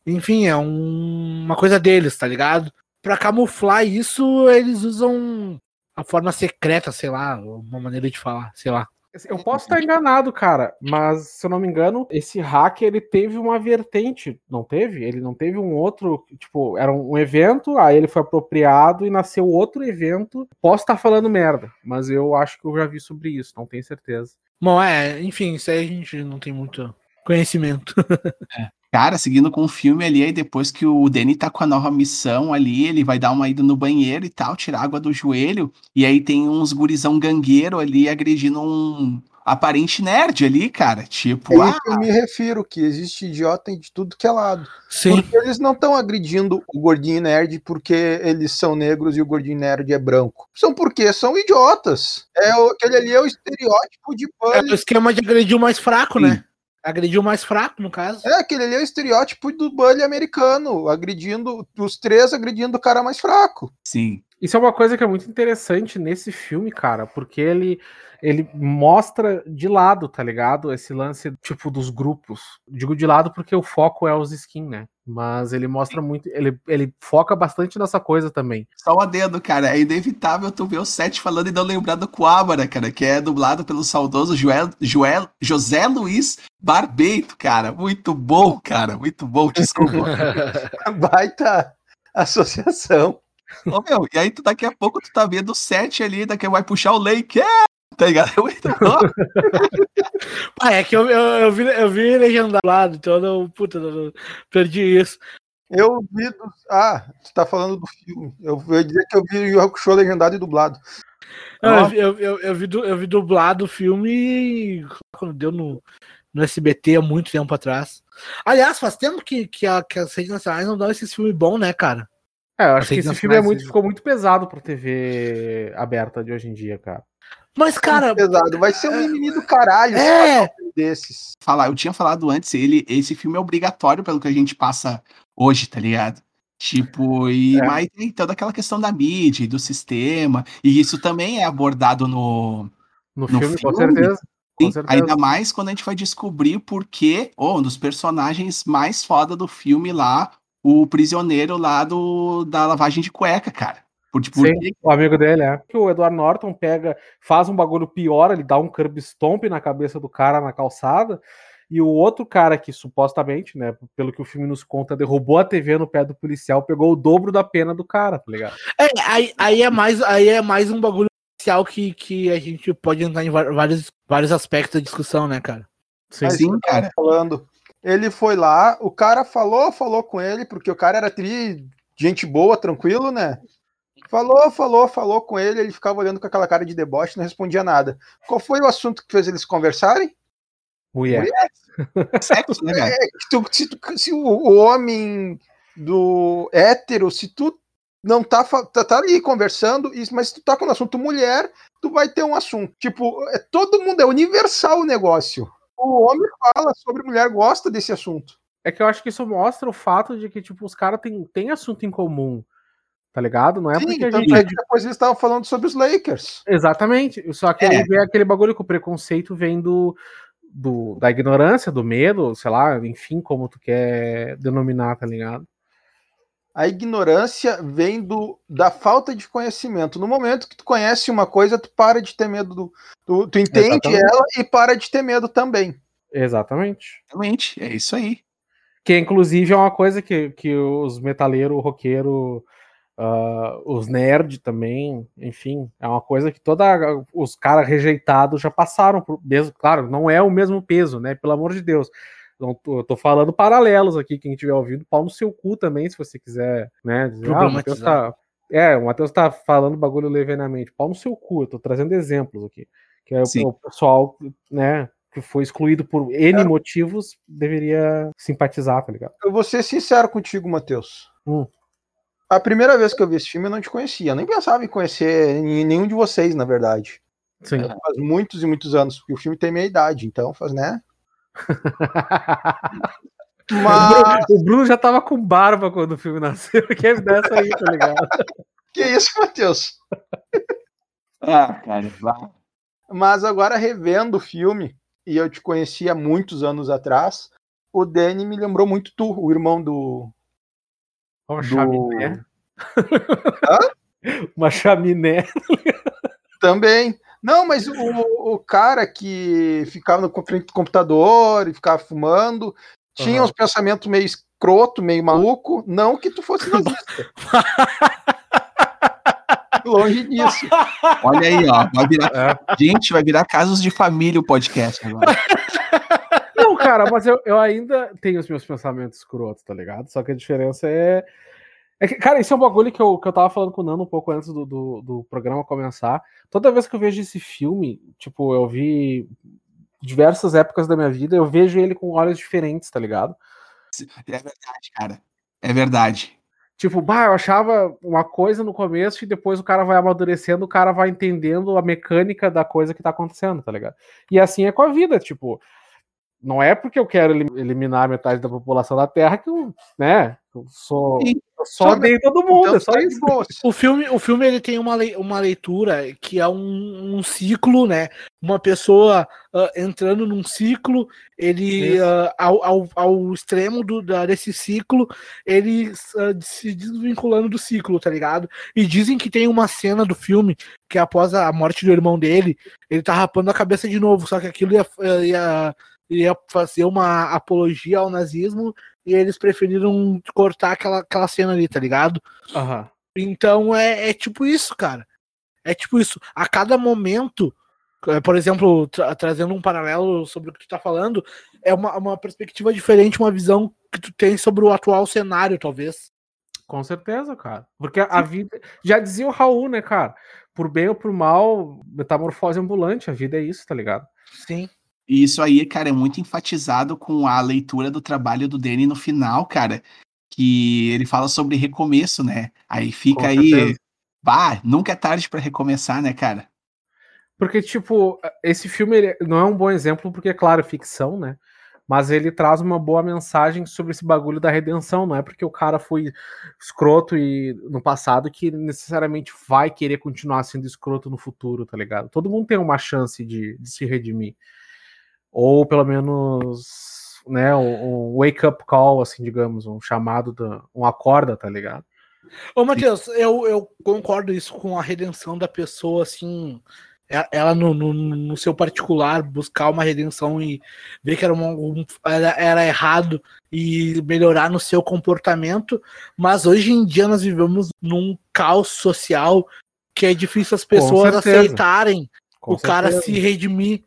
enfim, é um- uma coisa deles, tá ligado? Pra camuflar isso, eles usam a forma secreta, sei lá, uma maneira de falar, sei lá. Eu posso estar enganado, cara, mas se eu não me engano, esse hack ele teve uma vertente, não teve? Ele não teve um outro, tipo, era um evento, aí ele foi apropriado e nasceu outro evento. Posso estar falando merda, mas eu acho que eu já vi sobre isso, não tenho certeza. Bom, é, enfim, isso aí a gente não tem muito conhecimento. Cara, seguindo com o filme ali, aí depois que o Danny tá com a nova missão ali, ele vai dar uma ida no banheiro e tal, tirar água do joelho, e aí tem uns gurizão gangueiro ali agredindo um aparente nerd ali, cara. Tipo, É ah, que eu me refiro, que existe idiota de tudo que é lado. Sim. Porque eles não estão agredindo o gordinho nerd porque eles são negros e o gordinho nerd é branco. São porque são idiotas. É o, aquele ali é o estereótipo de É o esquema de agredir o mais fraco, Sim. né? Agredir o mais fraco, no caso. É, aquele ali é o estereótipo do bully americano, agredindo, os três agredindo o cara mais fraco. sim. Isso é uma coisa que é muito interessante nesse filme, cara, porque ele, ele mostra de lado, tá ligado? Esse lance, tipo, dos grupos. Digo de lado porque o foco é os skin, né? Mas ele mostra muito, ele, ele foca bastante nessa coisa também. Só um adendo, cara. É inevitável tu ver o Sete falando e não lembrar do Coabra, cara, que é dublado pelo saudoso Joel, Joel, José Luiz Barbeito, cara. Muito bom, cara. Muito bom, desculpa. Baita associação. Ô, meu, e aí tu daqui a pouco tu tá vendo o Sete ali, daqui vai puxar o Lake, é, tá ligado? É muito bom. Ah, é que eu, eu, eu vi, eu vi legendado, então eu não, puta, eu perdi isso. Eu vi. do- Ah, tu tá falando do filme. Eu ia dizer que eu vi o Hakusho legendado e dublado. Não, Ó. eu, vi- eu, eu, eu vi du- eu vi dublado o filme quando deu no, no SBT há muito tempo atrás. Aliás, faz tempo que, que, a- que as redes nacionais não dão esses filmes bons, né, cara? É, eu acho que esse filme é muito, ficou muito pesado pra TV aberta de hoje em dia, cara. Mas, cara. Pesado. Vai ser um mimimi do caralho É. um desses. Falar, eu tinha falado antes, ele, esse filme é obrigatório pelo que a gente passa hoje, tá ligado? Tipo, e É. mas tem toda aquela questão da mídia e do sistema, e isso também é abordado no, No, No filme, com filme? certeza. Com Sim, certeza. Ainda mais quando a gente vai descobrir porque oh, um dos personagens mais foda do filme lá, o prisioneiro lá do, da lavagem de cueca, cara. Por, por, Sim, o amigo dele é. Que o Edward Norton pega, faz um bagulho pior, ele dá um curb stomp na cabeça do cara na calçada, e o outro cara que supostamente, né, pelo que o filme nos conta, derrubou a TV no pé do policial, pegou o dobro da pena do cara, tá ligado? É, aí, aí é mais, aí é mais um bagulho social que, que a gente pode entrar em vários, vários aspectos da discussão, né, cara? Sim, Mas Sim, cara. falando. Ele foi lá, o cara falou, falou com ele, porque o cara era tri, gente boa, tranquilo, né? Falou, falou, falou com ele, ele ficava olhando com aquela cara de deboche, não respondia nada. Qual foi o assunto que fez eles conversarem? mulher. sexo, né, cara? É, se, tu- se o, homem do hétero, se tu não tá, tá, tá ali conversando, mas se tu tá com o assunto mulher, tu vai ter um assunto. Tipo, é, todo mundo, é universal o negócio. O homem fala sobre mulher, gosta desse assunto. É que eu acho que isso mostra o fato de que, tipo, os caras têm, têm assunto em comum, tá ligado? Não é Sim, porque a tanto gente... é que depois eles estavam falando sobre os Lakers. Exatamente. Só que É. aí vem aquele bagulho que o preconceito vem do, do- da ignorância, do medo, sei lá, enfim, como tu quer denominar, tá ligado? A ignorância vem do, da falta de conhecimento. No momento que tu conhece uma coisa, tu para de ter medo do. Tu, tu entende Exatamente. ela e para de ter medo também. Exatamente. Realmente, é isso aí. Que inclusive é uma coisa que, que os metaleiros, roqueiro, ah, os nerd também, enfim, é uma coisa que toda os caras rejeitados já passaram por mesmo, claro, não é o mesmo peso, né? Pelo amor de Deus. Não tô, eu tô falando paralelos aqui, quem estiver ouvindo, pau no seu cu também, se você quiser, né? Dizer, ah, o Matheus tá, é, o Matheus tá falando bagulho levianamente, pau no seu cu, eu tô trazendo exemplos aqui. Que é o, Sim. o pessoal, né, que foi excluído por N motivos, deveria simpatizar, tá ligado? Eu vou ser sincero contigo, Matheus. Hum. A primeira vez que eu vi esse filme, eu não te conhecia. Eu nem pensava em conhecer nenhum de vocês, na verdade. Sim. Faz muitos e muitos anos, porque o filme tem meia idade, então faz, né? Mas O Bruno já tava com barba quando o filme nasceu. Quer dessa aí, tá ligado? que isso, Matheus? Ah, cara, vai. Mas agora revendo o filme, e eu te conheci há muitos anos atrás, o Danny me lembrou muito tu, o irmão do. Uma do... chaminé. Uma chaminé. Também. Não, mas o, o cara que ficava no frente do computador e ficava fumando, tinha Aham. uns pensamentos meio escroto, meio maluco. Não que tu fosse nazista. Longe disso. Olha aí, ó. Vai virar, É. gente, vai virar casos de família o podcast agora. Cara, mas eu, eu ainda tenho os meus pensamentos escrotos, tá ligado? Só que a diferença é. é que, cara, isso é um bagulho que eu, que eu tava falando com o Nando um pouco antes do, do, do programa começar. Toda vez que eu vejo esse filme, tipo, eu vi diversas épocas da minha vida, eu vejo ele com olhos diferentes, tá ligado? É verdade, cara. É verdade. Tipo, bah, eu achava uma coisa no começo e depois o cara vai amadurecendo, o cara vai entendendo a mecânica da coisa que tá acontecendo, tá ligado? E assim é com a vida, tipo, não é porque eu quero elim- eliminar metade da população da Terra que eu, né, eu sou Sim. eu só odeio todo mundo, Então, é só tá isso. O filme, o filme ele tem uma, uma leitura que é um, um ciclo, né? Uma pessoa ah, entrando num ciclo, ele ah, ao, ao, ao extremo do, da- desse ciclo, ele ah, se desvinculando do ciclo, tá ligado? E dizem que tem uma cena do filme que após a morte do irmão dele, ele tá rapando a cabeça de novo, só que aquilo ia, ia, ia fazer uma apologia ao nazismo e eles preferiram cortar aquela, aquela cena ali, tá ligado? Aham. Então é, é tipo isso, cara. É tipo isso. A cada momento, eh, por exemplo, tra- trazendo um paralelo sobre o que tu tá falando, é uma, uma perspectiva diferente, uma visão que tu tem sobre o atual cenário, talvez. Com certeza, cara. Porque a vida. Já dizia o Raul, né, cara? Por bem ou por mal, metamorfose ambulante, a vida é isso, tá ligado? Sim. E isso aí, cara, é muito enfatizado com a leitura do trabalho do Danny no final, cara. Que ele fala sobre recomeço, né? Aí fica Com aí. certeza. Bah, nunca é tarde pra recomeçar, né, cara? Porque, tipo, esse filme não é um bom exemplo, porque, claro, é ficção, né? Mas ele traz uma boa mensagem sobre esse bagulho da redenção. Não é porque o cara foi escroto e no passado que necessariamente vai querer continuar sendo escroto no futuro, tá ligado? Todo mundo tem uma chance de, de se redimir. Ou pelo menos, né, um, um wake-up call, assim, digamos, um chamado, da, um acorda, tá ligado? Ô, Matheus, eu, eu concordo isso com a redenção da pessoa, assim, é, ela no, no, no, seu particular buscar uma redenção e ver que era, um, era, era, errado e melhorar no seu comportamento, mas hoje em dia nós vivemos num caos social que é difícil as pessoas aceitarem Com o certeza. cara se redimir,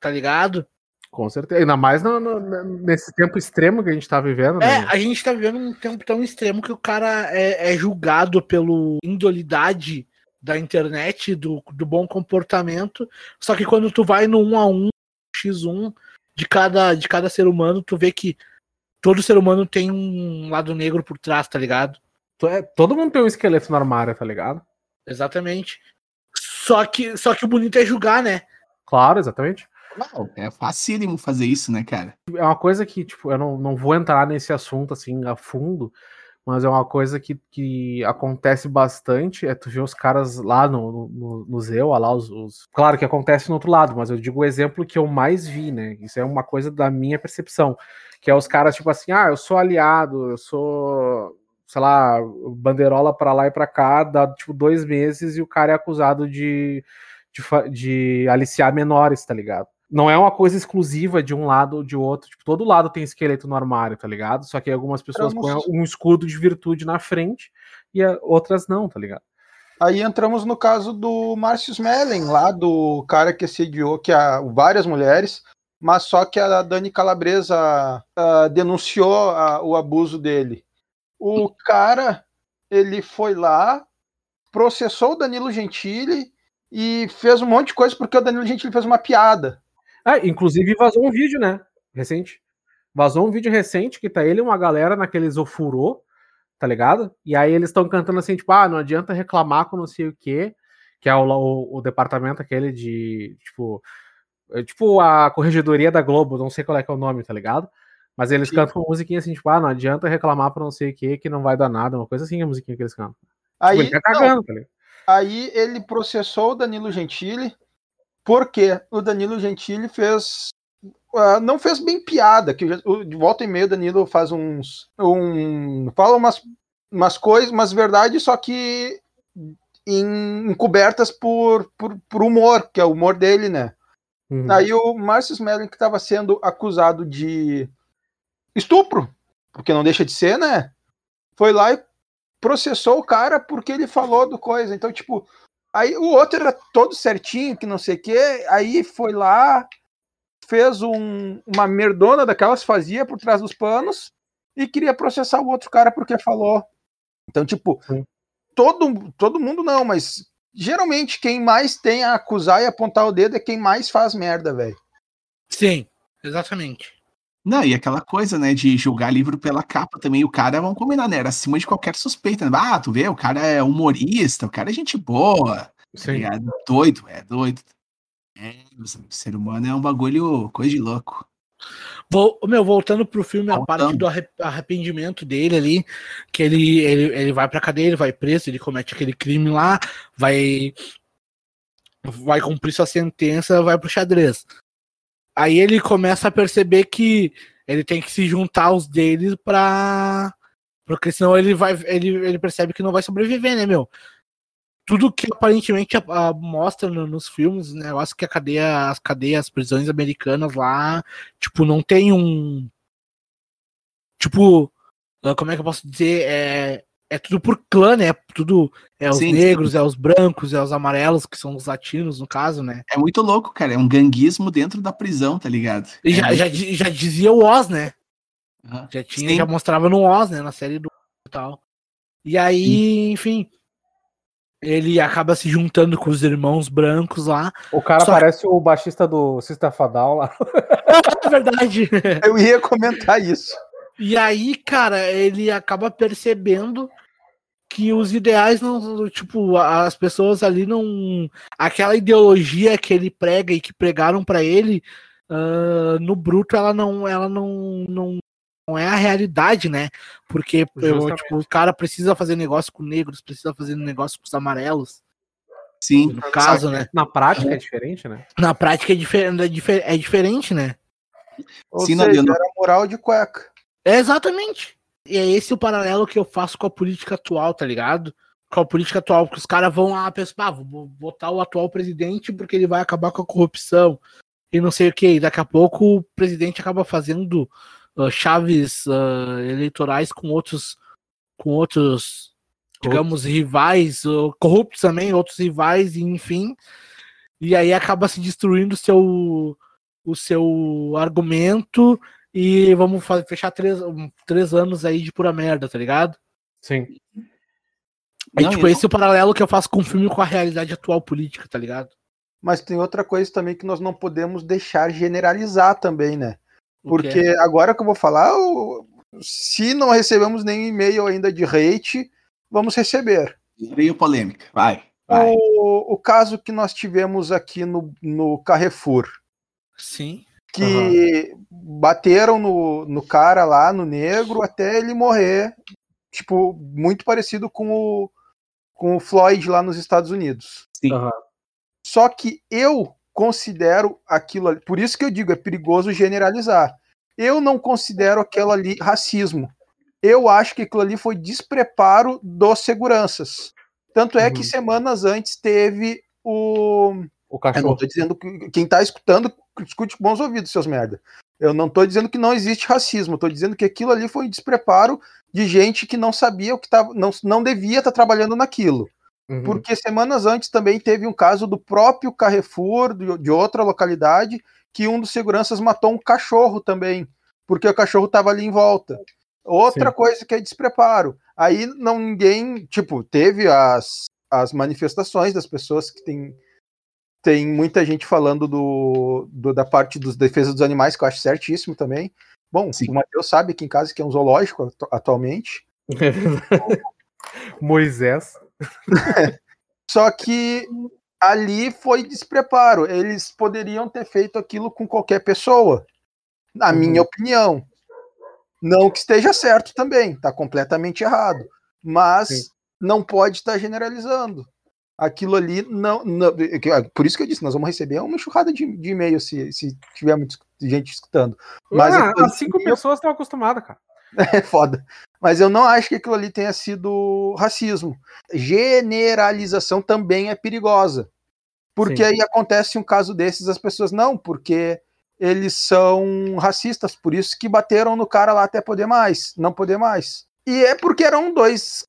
tá ligado? Com certeza, ainda mais no, no, nesse tempo extremo que a gente tá vivendo. Né? É, a gente tá vivendo um tempo tão extremo que o cara é, é julgado pelo indolidade da internet, do, do bom comportamento. Só que quando tu vai no 1 a 1 X1 de cada, de cada ser humano, tu vê que todo ser humano tem um lado negro por trás, tá ligado? É, todo mundo tem um esqueleto no armário, tá ligado? Exatamente. Só que, só que o bonito é julgar, né? Claro, exatamente. Não, é facílimo fazer isso, né, cara? É uma coisa que, tipo, eu não, não vou entrar nesse assunto assim a fundo, mas é uma coisa que, que acontece bastante, é tu ver os caras lá no, no, no Zeu, lá os, os, Claro que acontece no outro lado, mas eu digo o exemplo que eu mais vi, né? Isso é uma coisa da minha percepção, que é os caras tipo assim, ah, eu sou aliado, eu sou, sei lá, bandeirola para lá e para cá, dá tipo dois meses e o cara é acusado de, de, de aliciar menores, tá ligado? Não é uma coisa exclusiva de um lado ou de outro. Tipo, todo lado tem esqueleto no armário, tá ligado? Só que algumas pessoas põem um escudo de virtude na frente e outras não, tá ligado? Aí entramos no caso do Márcio Smelling, lá do cara que assediou que a, várias mulheres, mas só que a Dani Calabresa uh, denunciou uh, o abuso dele. O cara, ele foi lá, processou o Danilo Gentili e fez um monte de coisa porque o Danilo Gentili fez uma piada. Ah, inclusive vazou um vídeo, né? Recente. Vazou um vídeo recente que tá ele e uma galera naqueles ofurô, tá ligado? E aí eles estão cantando assim, tipo, ah, não adianta reclamar com não sei o quê, que é o, o, o departamento aquele de, tipo, é tipo a corregedoria da Globo, não sei qual é que é o nome, tá ligado? Mas eles Sim. cantam uma musiquinha assim, tipo, ah, não adianta reclamar pra não sei o quê, que não vai dar nada, uma coisa assim a musiquinha que eles cantam. Tipo, aí, tipo, ele tá cagando, não, tá ligado? Aí ele processou o Danilo Gentili, porque o Danilo Gentili fez. Uh, não fez bem piada, que o, de volta e meia o Danilo faz uns. Um, fala umas, umas coisas, umas verdades, só que em, encobertas por, por, por, humor, que é o humor dele, né? Uhum. Aí o Márcio Smelling, que estava sendo acusado de estupro, porque não deixa de ser, né? Foi lá e processou o cara porque ele falou do coisa. Então, tipo, Aí o outro era todo certinho, que não sei o quê. Aí foi lá, fez um, uma merdona daquelas, fazia por trás dos panos e queria processar o outro cara porque falou. Então, tipo, todo, todo mundo não, mas geralmente quem mais tem a acusar e apontar o dedo é quem mais faz merda, velho. Sim, exatamente. Não, e aquela coisa, né, de julgar livro pela capa também, o cara, vamos combinar, né, era acima de qualquer suspeita, né? Ah, tu vê, o cara é humorista, o cara é gente boa, tá Sim. é doido, é doido. É, o ser humano é um bagulho, coisa de louco. Vou, meu, voltando pro filme, Voltando. a parte do arrependimento dele ali, que ele, ele, ele vai pra cadeia, ele vai preso, ele comete aquele crime lá, vai vai cumprir sua sentença, vai pro xadrez. Aí ele começa a perceber que ele tem que se juntar aos deles pra. Porque senão ele vai. Ele, ele percebe que não vai sobreviver, né, meu? Tudo que aparentemente a, a, mostra no, nos filmes, negócio que a cadeia, as cadeias, as prisões americanas lá, tipo, não tem um. Tipo, como é que eu posso dizer? É, é tudo por clã, né? Tudo é os sim, negros, sim. é os brancos, é os amarelos, que são os latinos, no caso, né? É muito louco, cara. É um ganguismo dentro da prisão, tá ligado? E já, é já, já, dizia o Oz, né? Uhum. Já tinha, sim. já mostrava no Oz, né? Na série do tal. E aí, enfim, ele acaba se juntando com os irmãos brancos lá. O cara Só... parece o baixista do Sista Fadal lá. é verdade. Eu ia comentar isso. E aí, cara, ele acaba percebendo que os ideais não, tipo, as pessoas ali não, aquela ideologia que ele prega e que pregaram para ele, uh, no bruto ela não, ela não, não, não é a realidade, né? Porque eu, tipo, o cara precisa fazer negócio com negros, precisa fazer negócio com os amarelos. Sim. No caso, né? Na prática é diferente, né? Na prática é, difer é, difer é diferente, né? Ou Sim, seja, não- era moral de cueca. É exatamente. E é esse o paralelo que eu faço com a política atual, tá ligado? Com a política atual, que os caras vão lá pensar, ah, vou botar o atual presidente porque ele vai acabar com a corrupção e não sei o que. E daqui a pouco o presidente acaba fazendo uh, chaves uh, eleitorais com outros, com outros, digamos, rivais, uh, corruptos também, outros rivais, e enfim. E aí acaba se destruindo o seu, o seu argumento e vamos fechar três, um, três anos aí de pura merda, tá ligado? Sim. É Não, tipo esse o paralelo que eu faço com o filme com a realidade atual política, tá ligado? Mas tem outra coisa também que nós não podemos deixar generalizar também, né? Porque é- agora que eu vou falar, o- se não recebemos nenhum e-mail ainda de hate, vamos receber. Veio polêmica. Vai. Vai. O, o caso que nós tivemos aqui no, no Carrefour, Sim. Que bateram no, no cara lá, no negro, até ele morrer. Tipo, muito parecido com o, com o Floyd lá nos Estados Unidos. Sim. Aham. Só que eu considero aquilo ali, por isso que eu digo, é perigoso generalizar. Eu não considero aquilo ali racismo. Eu acho que aquilo ali foi despreparo dos seguranças. Tanto é que Uhum. semanas antes teve o. O Eu não cachorro. tô dizendo que quem tá escutando, escute com bons ouvidos, seus merda. Eu não tô dizendo que não existe racismo, tô dizendo que aquilo ali foi um despreparo de gente que não sabia o que tava, não, não devia estar trabalhando naquilo. Uhum. Porque semanas antes também teve um caso do próprio Carrefour, de, outra localidade, que um dos seguranças matou um cachorro também, porque o cachorro estava ali em volta. Outra Sim. coisa que é despreparo. Aí não ninguém, tipo, teve as, as manifestações das pessoas que tem tem muita gente falando do, do- da parte dos defesa dos animais, que eu acho certíssimo também. Bom, Sim. o Matheus sabe aqui em casa que é um zoológico atu- atualmente. É verdade. Moisés. Só que ali foi despreparo. Eles poderiam ter feito aquilo com qualquer pessoa, na Uhum. minha opinião. Não que esteja certo também, está completamente errado. Mas Sim. não pode estar generalizando. Aquilo ali não, não- Por isso que eu disse, nós vamos receber uma enxurrada de, de e-mail se, se tiver muita gente escutando. Mas ah, as cinco ali- pessoas estão acostumadas, cara. é foda. Mas eu não acho que aquilo ali tenha sido racismo. Generalização também é perigosa. Porque Sim. aí acontece um caso desses, as pessoas não, porque eles são racistas, por isso que bateram no cara lá até poder mais, não poder mais. E é porque eram dois,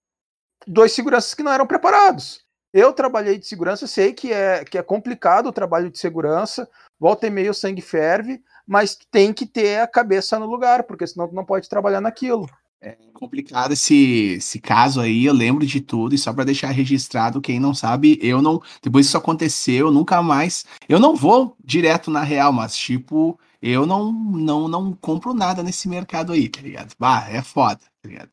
dois seguranças que não eram preparados. Eu trabalhei de segurança, sei que é, que é complicado o trabalho de segurança, volta e meia o sangue ferve, mas tem que ter a cabeça no lugar, porque senão tu não pode trabalhar naquilo. É complicado esse, esse caso aí, eu lembro de tudo, e só pra deixar registrado, quem não sabe, eu não. Depois isso aconteceu, nunca mais. Eu não vou direto na real, mas tipo, eu não, não, não compro nada nesse mercado aí, tá ligado? Bah, é foda, tá ligado?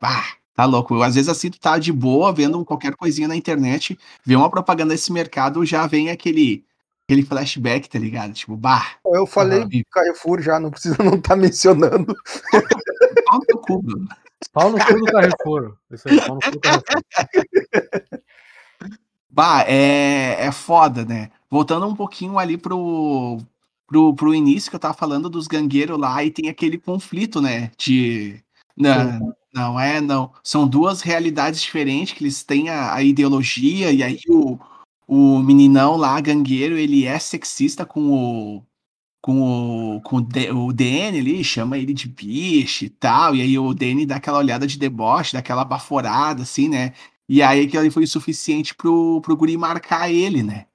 Bah, tá louco. Eu, às vezes assim, tu tá de boa vendo qualquer coisinha na internet, vê uma propaganda desse mercado, já vem aquele, aquele flashback, tá ligado? Tipo, bah, Eu falei do Carrefour já, não precisa não estar mencionando. qual que é o cu? Pau no cu do Carrefour. Isso aí, pau no cu do Carrefour. Bah, é, é foda, né? Voltando um pouquinho ali pro, pro, pro início que eu tava falando dos gangueiros lá, e tem aquele conflito, né? De. Não, não é, não. São duas realidades diferentes, que eles têm a, a ideologia, e aí o, o meninão lá, gangueiro, ele é sexista com o. Com o, com o, DN ali, chama ele de bicho e tal, e aí o DN dá aquela olhada de deboche, dá aquela baforada, assim, né? E aí aquilo ali foi o suficiente pro, pro guri marcar ele, né?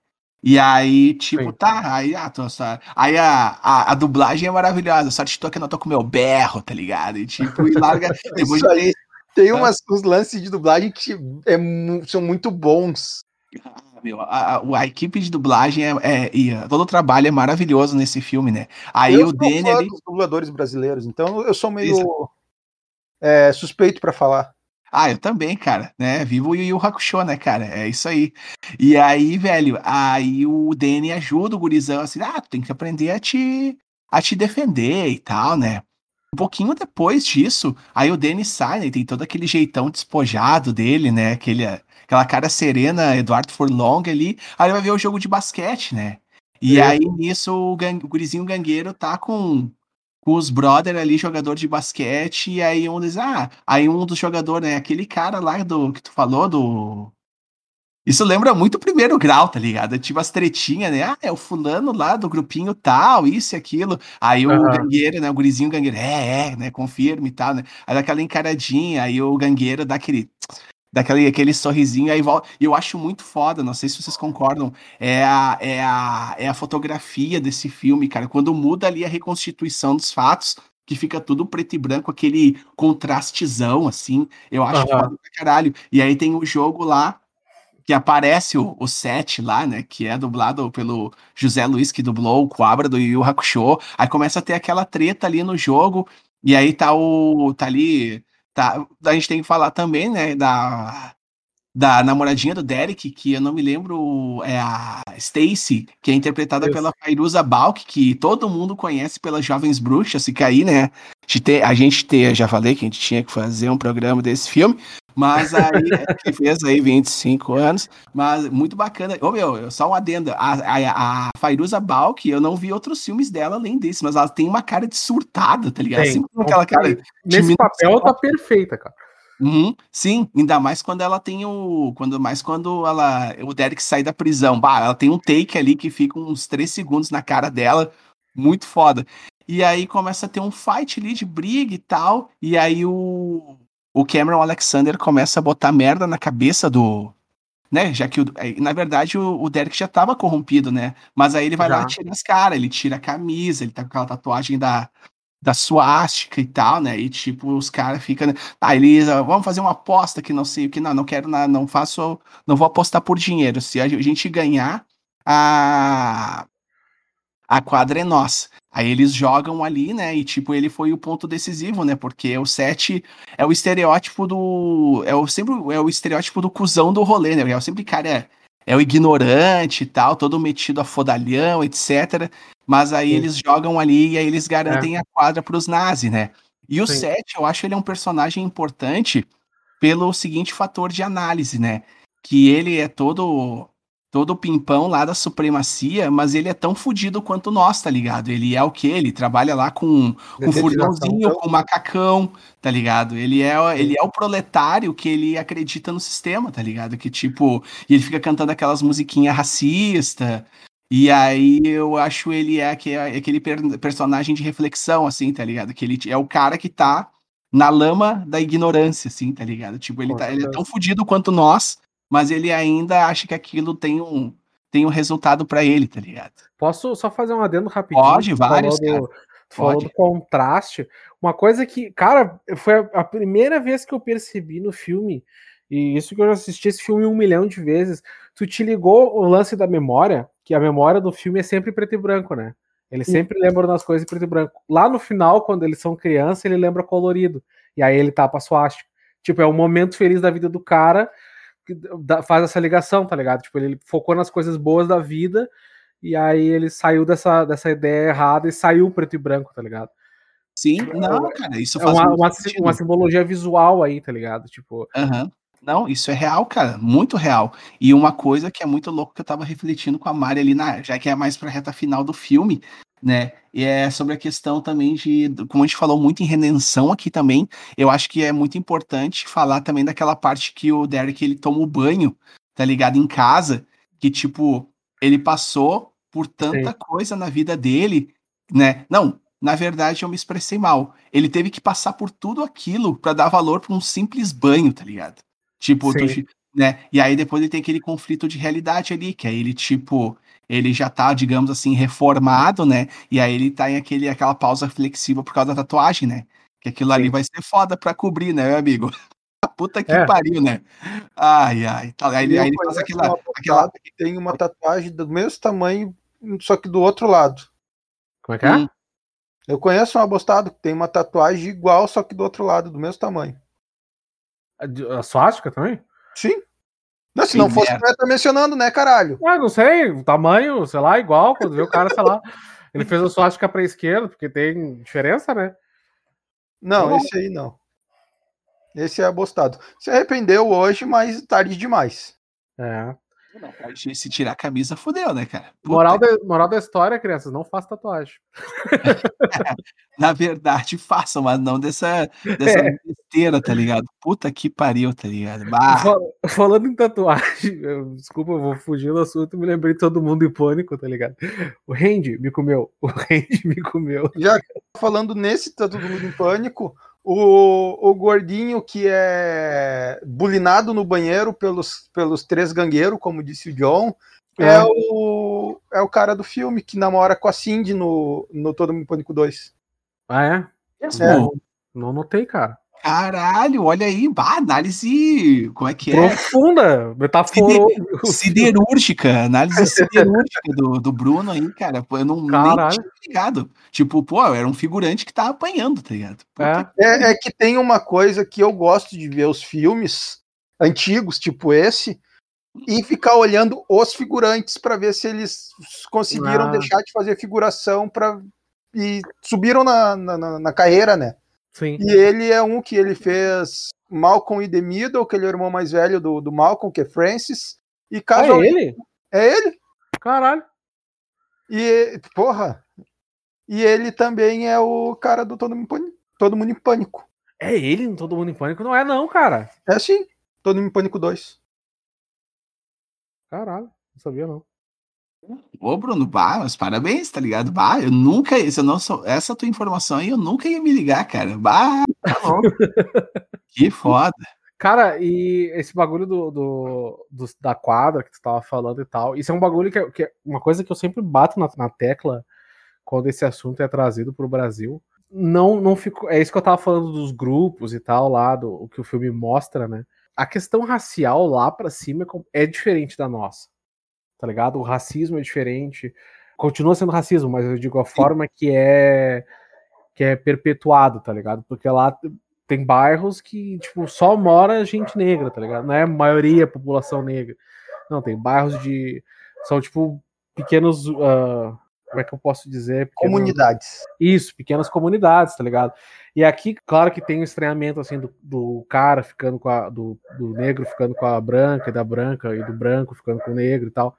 E aí, tipo, Sim. tá, aí, ah, tô só, aí a, a, a dublagem é maravilhosa, só te eu não tô com meu berro, tá ligado? E tipo, e larga, depois Isso aí. Tem Ah. umas, uns lances de dublagem que é são muito bons. Ah, meu, a, a, equipe de dublagem é, é- ah, todo o trabalho é maravilhoso nesse filme, né? Aí eu o Danny fã ali, dos dubladores brasileiros, então eu sou meio é, suspeito pra falar. Ah, eu também, cara, né? Vivo o Yu Yu Hakusho, né, cara? É isso aí. E aí, velho, aí o Danny ajuda o gurizão assim, ah, tu tem que aprender a te, a te defender e tal, né? Um pouquinho depois disso, aí o Danny sai, né? Tem todo aquele jeitão despojado dele, né? Aquele, aquela cara serena, Eduardo Forlong ali. Aí vai ver o jogo de basquete, né? E é. aí nisso o, gang, o gurizinho gangueiro tá com com os brother ali, jogador de basquete, e aí um diz, ah, aí um dos jogadores, né, aquele cara lá do que tu falou, do. Isso lembra muito o primeiro grau, tá ligado? Tipo as tretinhas, né? Ah, é o fulano lá do grupinho tal, isso e aquilo. Aí uhum. o gangueiro, né? O gurizinho gangueiro, é, é, né? Confirma e tal, né? Aí aquela encaradinha, aí o gangueiro dá aquele daquele aquele sorrisinho aí volta. E eu acho muito foda, não sei se vocês concordam, é a, é a, é a fotografia desse filme, cara. Quando muda ali a reconstituição dos fatos, que fica tudo preto e branco, aquele contrastezão, assim, eu acho uhum. foda pra caralho. E aí tem o jogo lá, que aparece o, o set lá, né, que é dublado pelo José Luiz, que dublou o Quabra do Yu Hakusho. Aí começa a ter aquela treta ali no jogo, e aí tá o. tá ali Tá, a gente tem que falar também, né, da, da namoradinha do Derek, que eu não me lembro, é a Stacy, que é interpretada Isso. pela Fairuza Balk, que todo mundo conhece pelas Jovens Bruxas, fica aí, né? A gente tem, já falei que a gente tinha que fazer um programa desse filme, mas aí, que fez aí 25 anos, mas muito bacana. Ô meu, só um adendo, a, a, a Fairuza Balk, eu não vi outros filmes dela além desse, mas ela tem uma cara de surtada, tá ligado? Tem, aquela cara. Nesse papel tá perfeita, cara. Uhum, sim, ainda mais quando ela tem o. Quando, mais quando ela. O Derek sai da prisão. Bah, ela tem um take ali que fica uns 3 segundos na cara dela. Muito foda. E aí começa a ter um fight ali de briga e tal. E aí o, o Cameron Alexander começa a botar merda na cabeça do. Né? Já que, o, na verdade, o, o Derek já tava corrompido, né? Mas aí ele vai já. lá e tira as caras, ele tira a camisa, ele tá com aquela tatuagem da, da suástica e tal, né? E tipo, os caras ficam. Né? Ah, eles vamos fazer uma aposta que não sei o que, não, não quero nada, não faço, não vou apostar por dinheiro. Se a gente ganhar, a, a quadra é nossa. Aí eles jogam ali, né? E tipo, ele foi o ponto decisivo, né? Porque o 7 é o estereótipo do. É o, sempre é o estereótipo do cuzão do rolê, né? É sempre cara é, é o ignorante e tal, todo metido a fodalhão, etc. Mas aí Sim. eles jogam ali e aí eles garantem é. a quadra para os nazis, né? E o Sim. 7, eu acho ele é um personagem importante pelo seguinte fator de análise, né? Que ele é todo todo o pimpão lá da supremacia, mas ele é tão fodido quanto nós, tá ligado? Ele é o que? Ele trabalha lá com, com furgãozinho, então. com macacão, tá ligado? Ele é, ele é o proletário que ele acredita no sistema, tá ligado? Que tipo, e ele fica cantando aquelas musiquinhas racistas. E aí eu acho ele é, é aquele personagem de reflexão, assim, tá ligado? Que ele é o cara que tá na lama da ignorância, assim, tá ligado? Tipo, ele, tá, ele é tão fodido quanto nós, mas ele ainda acha que aquilo tem um, tem um resultado para ele, tá ligado? Posso só fazer um adendo rapidinho? Pode, vários, falou do, falou do contraste. Uma coisa que, cara, foi a primeira vez que eu percebi no filme, e isso que eu já assisti esse filme um milhão de vezes, tu te ligou o lance da memória, que a memória do filme é sempre preto e branco, né? Ele sempre lembra das coisas em preto e branco. Lá no final, quando eles são criança, ele lembra colorido. E aí ele tapa a suástica. Tipo, é o momento feliz da vida do cara, faz essa ligação, tá ligado? Tipo, ele focou nas coisas boas da vida e aí ele saiu dessa, dessa ideia errada e saiu preto e branco, tá ligado? Sim, tipo, não, cara, isso é faz uma, uma, uma, simbologia visual aí, tá ligado? Tipo. Uhum. Não, isso é real, cara, muito real. E uma coisa que é muito louco que eu tava refletindo com a Mari ali, na, já que é mais pra reta final do filme, né? E é sobre a questão também de, como a gente falou muito em redenção aqui também, eu acho que é muito importante falar também daquela parte que o Derek ele toma o banho, tá ligado? Em casa, que tipo, ele passou por tanta Sim. coisa na vida dele, né? Não, na verdade eu me expressei mal. Ele teve que passar por tudo aquilo para dar valor para um simples banho, tá ligado? Tipo, tu, né? E aí depois ele tem aquele conflito de realidade ali, que aí ele, tipo, ele já tá, digamos assim, reformado, né? E aí ele tá em aquele, aquela pausa flexível por causa da tatuagem, né? Que aquilo Sim. ali vai ser foda pra cobrir, né, meu amigo? Puta que é. pariu, né? Ai, ai. Tá, aí, aí ele faz aquela, aquela. Que tem uma tatuagem do mesmo tamanho, só que do outro lado. Como é que é? Hum. Eu conheço um abostado que tem uma tatuagem igual, só que do outro lado, do mesmo tamanho. A, de- a suástica também? Sim. Não, se Que não fosse, merda. tu ia estar mencionando, né, caralho? Ah, não sei, o tamanho, sei lá, igual, quando vê o cara, sei lá. Ele fez a suástica pra esquerda, porque tem diferença, né? Não, Não. esse aí não. Esse é abostado. Se arrependeu hoje, mas tarde demais. É. Não, cara, Se tirar a camisa, fodeu, né, cara? Puta Moral da, moral da história, crianças, não faça tatuagem. Na verdade, façam, mas não dessa, dessa besteira, tá ligado? Puta que pariu, tá ligado? Bah, Fal- Falando em tatuagem, eu- desculpa, eu vou fugir do assunto, me lembrei de todo mundo em pânico, tá ligado? O Randy me comeu, o Randy me comeu. Já falando nesse Tá Todo Mundo em Pânico, o, o gordinho que é bulinado no banheiro pelos, pelos três gangueiros, como disse o John, é, É. o, é o cara do filme que namora com a Cindy no, no Todo Mundo Pânico 2. Ah, é? mesmo? Não notei, cara. Caralho, olha aí, bah, análise, como é que é? Profunda. Siderúrgica, análise siderúrgica do, do Bruno aí, cara. Pô, eu não nem Caralho. tinha ligado. Tipo, pô, era um figurante que tá apanhando, tá ligado? É. É, é que tem uma coisa que eu gosto de ver os filmes antigos, tipo esse, e ficar olhando os figurantes para ver se eles conseguiram Ah. deixar de fazer figuração para e subiram na, na, na- na carreira, né? Sim. E ele é um que ele fez Malcolm e The Middle, que ele é o irmão mais velho do, do Malcolm, que é Francis, e Ah, casou. é ele? É ele. Caralho. E, porra. E ele também é o cara do Todo Mundo em Pânico. Todo Mundo em Pânico. É ele no Todo Mundo em Pânico? Não é não, cara. É assim. Todo Mundo em Pânico 2. Caralho, não sabia não. Ô, Bruno, bah, mas parabéns, tá ligado? Bah, eu nunca, se eu não sou, essa tua informação aí, eu nunca ia me ligar, cara. Bah, que foda. Cara, e esse bagulho do, do- do- da quadra que tu tava falando e tal, isso é um bagulho que é, que é uma coisa que eu sempre bato na, na tecla quando esse assunto é trazido pro Brasil. Não, não fico. É isso que eu tava falando dos grupos e tal, lá, do o que o filme mostra, né? A questão racial lá pra cima é é diferente da nossa. Tá ligado? O racismo é diferente. Continua sendo racismo, mas eu digo a forma que é que é perpetuado, tá ligado? Porque lá tem bairros que, tipo, só mora gente negra, tá ligado? Não é a maioria população negra. Não, tem bairros de. São, tipo, pequenos. ah, como é que eu posso dizer? Pequenos- Comunidades. Isso, pequenas comunidades, tá ligado? E aqui, claro que tem o estranhamento, assim, do, do cara ficando com a. Do, do negro ficando com a branca, e da branca, e do branco ficando com o negro e tal.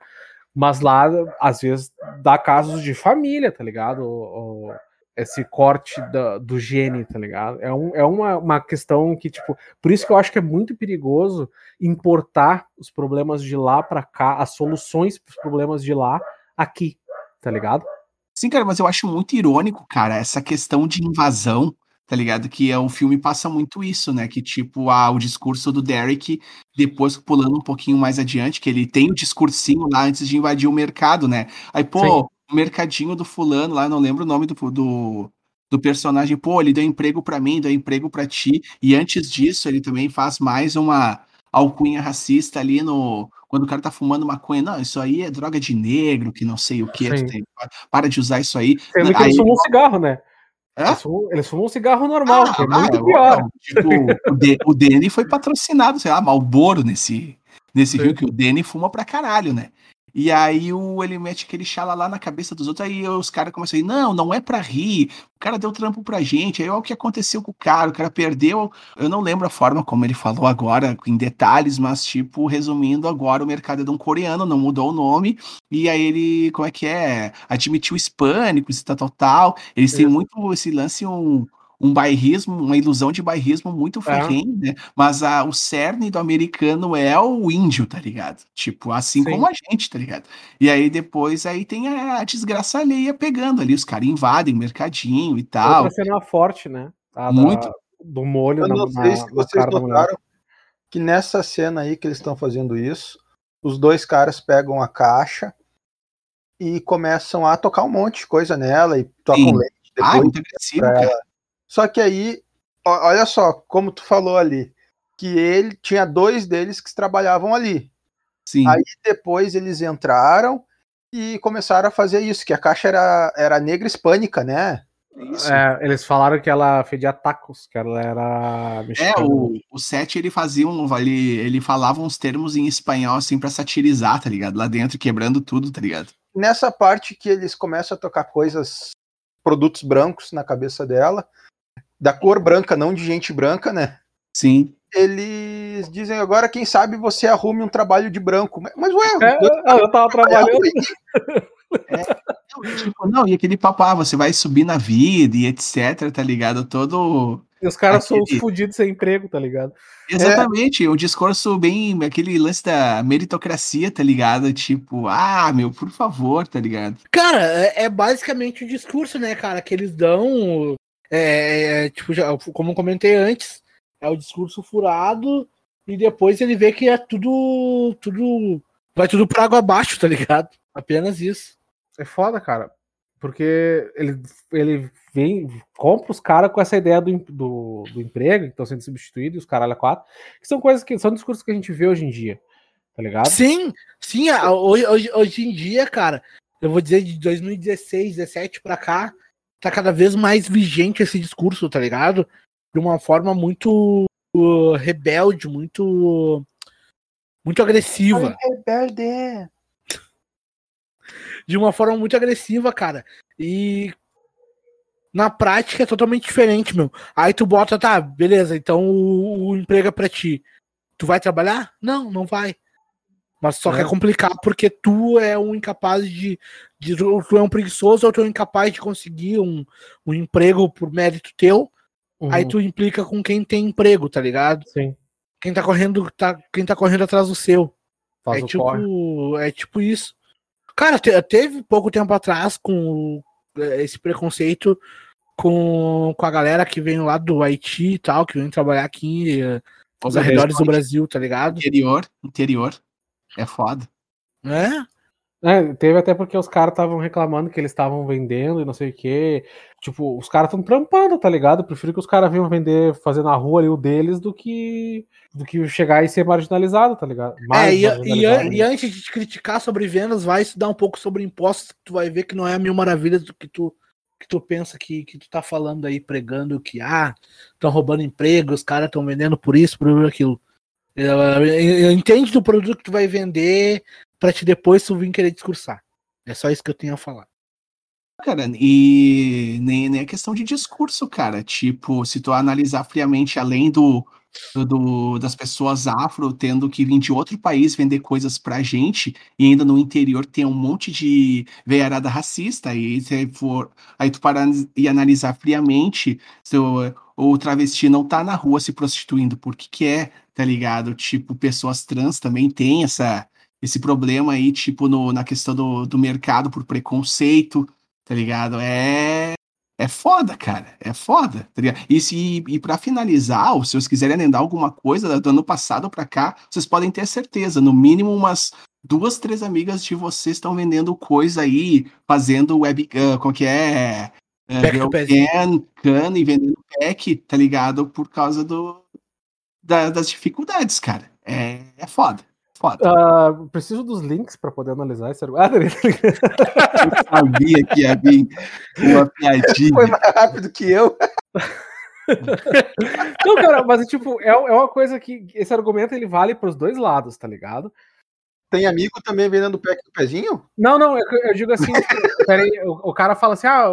Mas lá, às vezes, dá casos de família, tá ligado? O- o- esse corte da- do gene, tá ligado? É, um, é uma, uma questão que, tipo, por isso que eu acho que é muito perigoso importar os problemas de lá pra cá, as soluções pros problemas de lá aqui, tá ligado? Sim, cara, mas eu acho muito irônico, cara, essa questão de invasão, tá ligado? Que é, o filme passa muito isso, né? Que, tipo, ah, o discurso do Derek, depois pulando um pouquinho mais adiante, que ele tem o discursinho lá antes de invadir o mercado, né? Aí, pô, Sim. o mercadinho do fulano lá, não lembro o nome do, do, do personagem, pô, ele deu emprego pra mim, deu emprego pra ti, e antes disso ele também faz mais uma alcunha racista ali no. Quando o cara tá fumando maconha, não, isso aí é droga de negro, que não sei o que, para de usar isso aí. Sendo que Aí- eles fumam um cigarro, né? Hã? Eles fumam, eles fumam um cigarro normal, que é Ah, muito ah, pior. não, Tipo, o, D- o Danny foi patrocinado, sei lá, Malboro nesse, nesse Sim. filme, que o Danny fuma pra caralho, né? E aí o, ele mete aquele chala lá na cabeça dos outros, aí os caras começam a ir, não, não é pra rir, o cara deu trampo pra gente, aí olha o que aconteceu com o cara, o cara perdeu, eu não lembro a forma como ele falou agora, em detalhes, mas tipo, resumindo agora, o mercado é de um coreano, não mudou o nome, e aí ele, como é que é, admitiu hispânicos e tal, tal, tal, eles têm Isso. muito esse lance, um, um bairrismo, uma ilusão de bairrismo muito ferrenho, né? Mas a, o cerne do americano é o índio, tá ligado? Tipo, assim Sim. como a gente, tá ligado? E aí depois aí tem a, a desgraça alheia pegando ali, os caras invadem o mercadinho e tal. Outra cena forte, né? A da- Muito. do molho Eu na, não na, sei se vocês da notaram que nessa cena aí que eles estão fazendo isso, os dois caras pegam a caixa e começam a tocar um monte de coisa nela e tocam Sim. leite Ah, depois. muito agressivo, cara. Só que aí, ó- olha só, como tu falou ali, que ele tinha dois deles que trabalhavam ali. Sim. Aí depois eles entraram e começaram a fazer isso, que a caixa era, era negra hispânica, né? Isso. É, eles falaram que ela fedia tacos, que ela era É, mexicana. o, o Seth, ele fazia um. Ele, ele falava uns termos em espanhol, assim, pra satirizar, tá ligado? Lá dentro, quebrando tudo, tá ligado? Nessa parte que eles começam a tocar coisas, produtos brancos na cabeça dela, da cor branca, não de gente branca, né? Sim. Eles dizem agora, quem sabe você arrume um trabalho de branco. Mas, ué, É, ah, eu tava trabalhando. Não, e, tipo, não, e aquele papo, ah, você vai subir na vida e etc, tá ligado? Todo. E os caras são os Aquele- fudidos sem emprego, tá ligado? Exatamente, um discurso bem. aquele lance da meritocracia, tá ligado? Tipo, ah, meu, por favor, tá ligado? Cara, é, é basicamente o discurso, né, cara, que eles dão. É, é, tipo, já, como eu comentei antes, é o discurso furado e depois ele vê que é tudo. tudo. Vai tudo por água abaixo, tá ligado? Apenas isso. É foda, cara. Porque ele, ele vem, compra os caras com essa ideia do, do, do emprego, que estão sendo substituídos, os caralho a quatro, que são coisas que são discursos que a gente vê hoje em dia. Tá ligado? Sim, sim, hoje, hoje, hoje em dia, cara, eu vou dizer de 2016, 17 pra cá, tá cada vez mais vigente esse discurso, tá ligado? De uma forma muito uh, rebelde, muito muito agressiva. rebelde. De uma forma muito agressiva, cara. E na prática é totalmente diferente, meu. Aí tu bota, tá, beleza, então o, o emprego é pra ti. Tu vai trabalhar? Não, não vai. Mas só É. que é complicado porque tu é um incapaz de, de. Tu tu é um preguiçoso ou tu é incapaz de conseguir um, um emprego por mérito teu. Uhum, Aí tu implica com quem tem emprego, tá ligado? Sim, Quem tá correndo, tá, quem tá correndo atrás do seu. faz É corre. tipo, é tipo isso. Cara, te- teve pouco tempo atrás com eh, esse preconceito com, com a galera que vem lá do Haiti e tal, que vem trabalhar aqui eh, nos arredores do Brasil, tá ligado? Interior, interior. É foda. É? É, teve até porque os caras estavam reclamando que eles estavam vendendo e não sei o que. Tipo, os caras estão trampando, tá ligado? Eu prefiro que os caras venham vender, fazer na rua ali o deles do que do que chegar e ser marginalizado, tá ligado? É, e, e, e antes de te criticar sobre vendas, vai estudar um pouco sobre impostos, que tu vai ver que não é a mil maravilhas do que tu, que tu pensa que, que tu tá falando aí, pregando que, ah, estão roubando emprego, os caras estão vendendo por isso, por aquilo. Eu- entende do produto que tu vai vender pra te depois tu vir querer discursar. É só isso que eu tenho a falar. Cara, e nem, nem é questão de discurso, cara. Tipo, se tu analisar friamente, além do, do- das pessoas afro tendo que vir de outro país vender coisas pra gente, e ainda no interior tem um monte de veiarada racista, e se for, aí tu parar e analisar friamente, se o, o travesti não tá na rua se prostituindo porque quer, tá ligado? Tipo, pessoas trans também têm essa, esse problema aí, tipo, no, na questão do, do mercado por preconceito tá ligado? É. É foda, cara. É foda, tá ligado? E, se, e pra finalizar, se vocês quiserem lembrar alguma coisa do ano passado pra cá, vocês podem ter certeza, no mínimo umas duas, três amigas de vocês estão vendendo coisa aí, fazendo web, uh, como que é? Uh, can, can e vendendo pack, tá ligado? Por causa do, da- das dificuldades, cara. É, é foda. Foda. Ah, preciso dos links pra poder analisar esse argumento. Ah, Eu sabia que ia vir uma piadinha. Foi mais rápido que eu. Não, cara, mas tipo, é, é uma coisa que esse argumento ele vale pros dois lados, tá ligado? Tem amigo também vendendo pack do pezinho? Não, não, eu, eu digo assim, peraí, o, o cara fala assim, ah,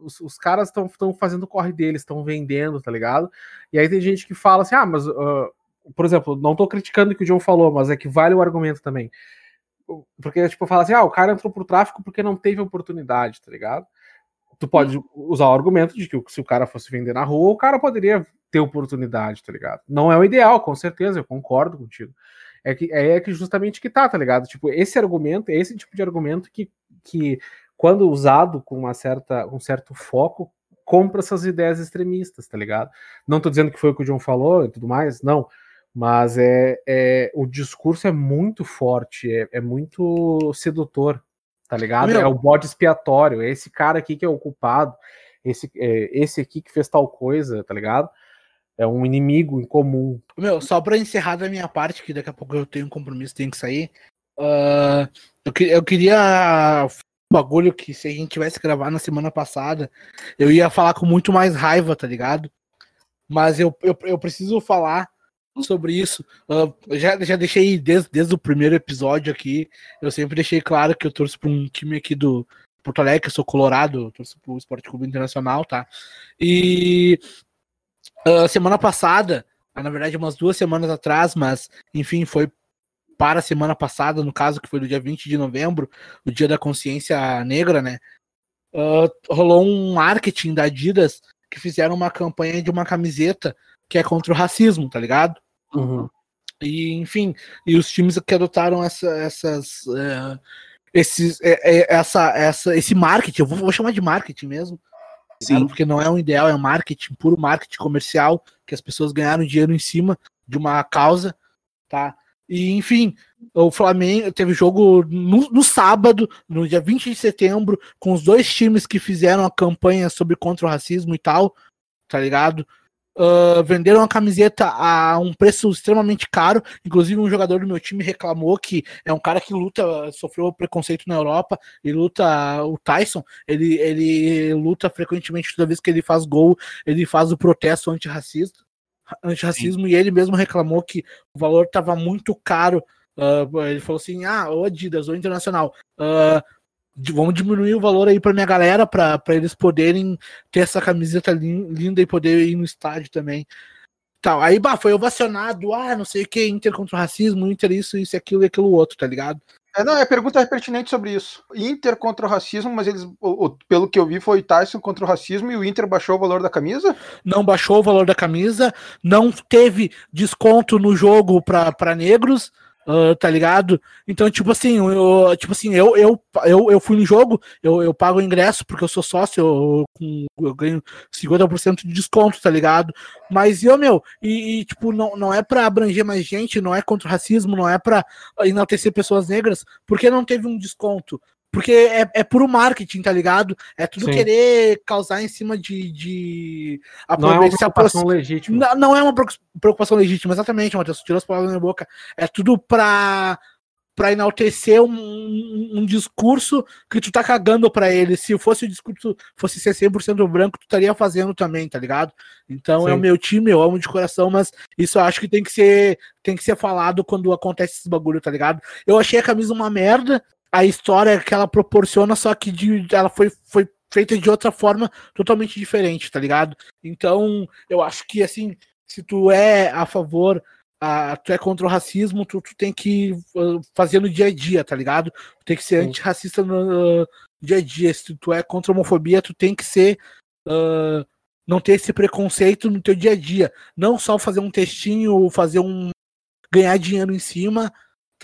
os, os caras estão fazendo o corre deles, estão vendendo, tá ligado? E aí tem gente que fala assim, ah, mas, ah, por exemplo, não tô criticando o que o John falou, mas é que vale o argumento também. Porque, tipo, fala assim, ah, o cara entrou pro tráfico porque não teve oportunidade, tá ligado? Tu pode usar o argumento de que se o cara fosse vender na rua, o cara poderia ter oportunidade, tá ligado? Não é o ideal, com certeza, eu concordo contigo. É que é que justamente que tá, tá ligado? Tipo, esse argumento, é esse tipo de argumento que, que quando usado com uma certa, um certo foco, compra essas ideias extremistas, tá ligado? Não tô dizendo que foi o que o John falou e tudo mais, não. Mas é, é o discurso é muito forte, é, é muito sedutor, tá ligado? Meu- É o bode expiatório, é esse cara aqui que é o culpado, esse, é, esse aqui que fez tal coisa, tá ligado? É um inimigo em comum. Meu, só pra encerrar da minha parte, que daqui a pouco eu tenho um compromisso, tenho que sair. ah, eu, que- eu queria bagulho que se a gente tivesse gravado na semana passada, eu ia falar com muito mais raiva, tá ligado? Mas eu, eu, eu preciso falar sobre isso. Uh, já, já deixei desde, desde o primeiro episódio aqui, eu sempre deixei claro que eu torço para um time aqui do Porto Alegre, eu sou colorado, eu torço pro Esporte Clube Internacional, tá? E uh, semana passada, na verdade umas duas semanas atrás, mas enfim, foi para a semana passada, no caso, que foi no dia 20 de novembro, o dia da consciência negra, né? Uh, rolou um marketing da Adidas que fizeram uma campanha de uma camiseta que é contra o racismo, tá ligado? Uhum. E, enfim, e os times que adotaram essa, essas. Uh, esses, é, é, essa, essa, esse marketing, eu vou, vou chamar de marketing mesmo, Sim. porque não é um ideal, é um marketing, puro marketing comercial, que as pessoas ganharam dinheiro em cima de uma causa, tá? E, enfim, o Flamengo teve jogo no, no, sábado, no dia 20 de setembro, com os dois times que fizeram a campanha sobre contra o racismo e tal, tá ligado? Uh, venderam a camiseta a um preço extremamente caro. Inclusive, um jogador do meu time reclamou que é um cara que luta, sofreu preconceito na Europa e luta. O Tyson, ele, ele luta frequentemente toda vez que ele faz gol, ele faz o protesto antirracista antirracismo Sim. e ele mesmo reclamou que o valor estava muito caro. Uh, ele falou assim: ah, o Adidas, o Internacional, uh, vamos diminuir o valor aí para minha galera, para eles poderem ter essa camiseta linda e poder ir no estádio também. Tal. Aí, bah, foi ovacionado, ah, não sei o que, Inter contra o racismo, Inter isso, isso, aquilo e aquilo outro, tá ligado? É, não, é pergunta pertinente sobre isso. Inter contra o racismo, mas eles, o, o, pelo que eu vi, foi Tyson contra o racismo e o Inter baixou o valor da camisa? Não baixou o valor da camisa, não teve desconto no jogo para negros. Uh, tá ligado? Então, tipo assim, eu, tipo assim, eu, eu, eu, eu fui no jogo, eu, eu pago o ingresso porque eu sou sócio, eu, eu, ganho 50% de desconto, tá ligado? Mas eu, meu, e, e, tipo, não, não é pra abranger mais gente, não é contra o racismo, não é pra enaltecer pessoas negras, porque não teve um desconto. Porque é, é puro marketing, tá ligado? É tudo Sim. querer causar em cima de. de não é uma preocupação legítima. Não, não, é uma preocupação legítima, exatamente, Matheus. Tirou as palavras na minha boca. É tudo pra, pra enaltecer um, um, discurso que tu tá cagando pra ele. Se fosse o discurso fosse ser 100% branco, tu estaria fazendo também, tá ligado? Então Sim. é o meu time, eu amo de coração, mas isso eu acho que tem que ser tem que ser falado quando acontece esse bagulho, tá ligado? Eu achei a camisa uma merda, a história que ela proporciona, só que de, ela foi, foi feita de outra forma totalmente diferente, tá ligado? Então, eu acho que assim, se tu é a favor, a, tu é contra o racismo, tu, tu tem que uh, fazer no dia a dia, tá ligado? Tu tem que ser antirracista no uh, dia a dia. Se tu é contra a homofobia, tu tem que ser. Uh, não ter esse preconceito no teu dia a dia. Não só fazer um textinho, fazer um. ganhar dinheiro em cima,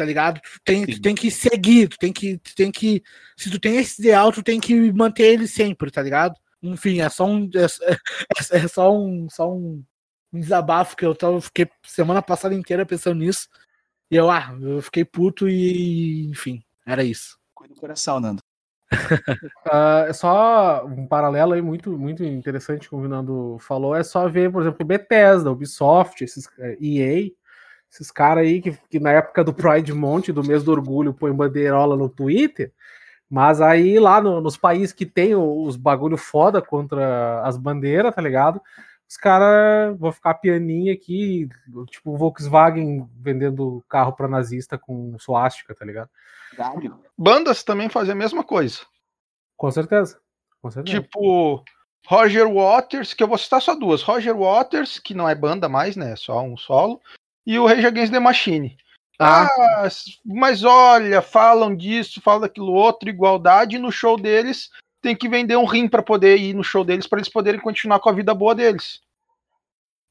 tá ligado? Tu tem, tu tem que seguir, tu tem que, tu tem que. Se tu tem esse ideal, tu tem que manter ele sempre, tá ligado? Enfim, é só um. É, é, é só um. Só um, um desabafo que eu tava, fiquei semana passada inteira pensando nisso. E eu, ah, eu fiquei puto e. Enfim, era isso. Cuida do coração, Nando. uh, é só um paralelo aí muito, muito interessante que o Nando falou. É só ver, por exemplo, Bethesda, Ubisoft, esses EA, é, esses caras aí que, que na época do Pride Month, do mês do orgulho, põem bandeirola no Twitter, mas aí lá no, nos países que tem os bagulho foda contra as bandeiras, tá ligado? Os caras vão ficar pianinho aqui, tipo Volkswagen vendendo carro para nazista com suástica, tá ligado? Bandas também fazem a mesma coisa. Com certeza. Com certeza. Tipo, Roger Waters, que eu vou citar só duas. Roger Waters, que não é banda mais, né? É só um solo e o Rage Against the Machine. Ah. ah, mas olha, falam disso, falam daquilo outro, igualdade, no show deles tem que vender um rim para poder ir no show deles, para eles poderem continuar com a vida boa deles.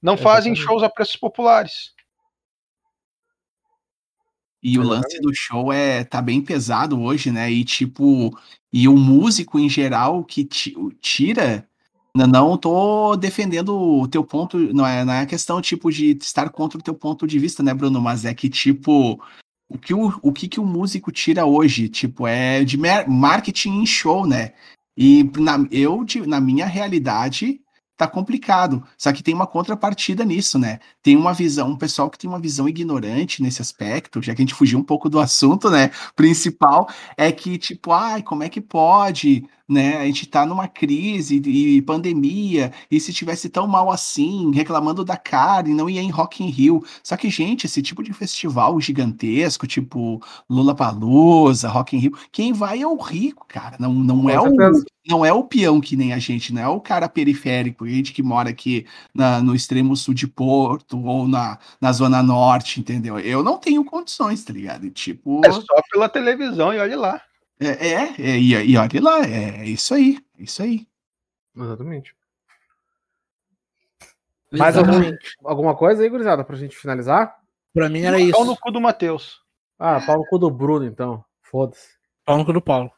Não fazem shows a preços populares. E o lance do show é tá bem pesado hoje, né? E tipo, e o músico em geral que tira não tô defendendo o teu ponto, não é, não é questão tipo de estar contra o teu ponto de vista, né, Bruno? Mas é que tipo o que o, o que, que o músico tira hoje, tipo, é de marketing em show, né? E na, eu, na minha realidade, tá complicado. Só que tem uma contrapartida nisso, né? Tem uma visão, um pessoal que tem uma visão ignorante nesse aspecto, já que a gente fugiu um pouco do assunto, né? Principal é que, tipo, ai, como é que pode, né? A gente tá numa crise e pandemia, e se tivesse tão mal assim, reclamando da carne, não ia em Rock in Rio. Só que, gente, esse tipo de festival gigantesco, tipo Lula Palusa, Rock in Rio, quem vai é o rico, cara. Não, não é o não é o peão que nem a gente, não é o cara periférico, a gente que mora aqui na, no extremo sul de Porto ou na, na zona norte, entendeu? Eu não tenho condições, tá ligado? E, tipo. É só pela televisão e olha lá. É, é, é e, e olha lá, é, é isso aí, é isso aí. Exatamente. Mais algum, alguma coisa aí, gurizada, pra gente finalizar? Pra mim era isso. Pau no cu do Matheus. Ah, pau no cu do Bruno, então. Foda-se. Pau no cu do Paulo.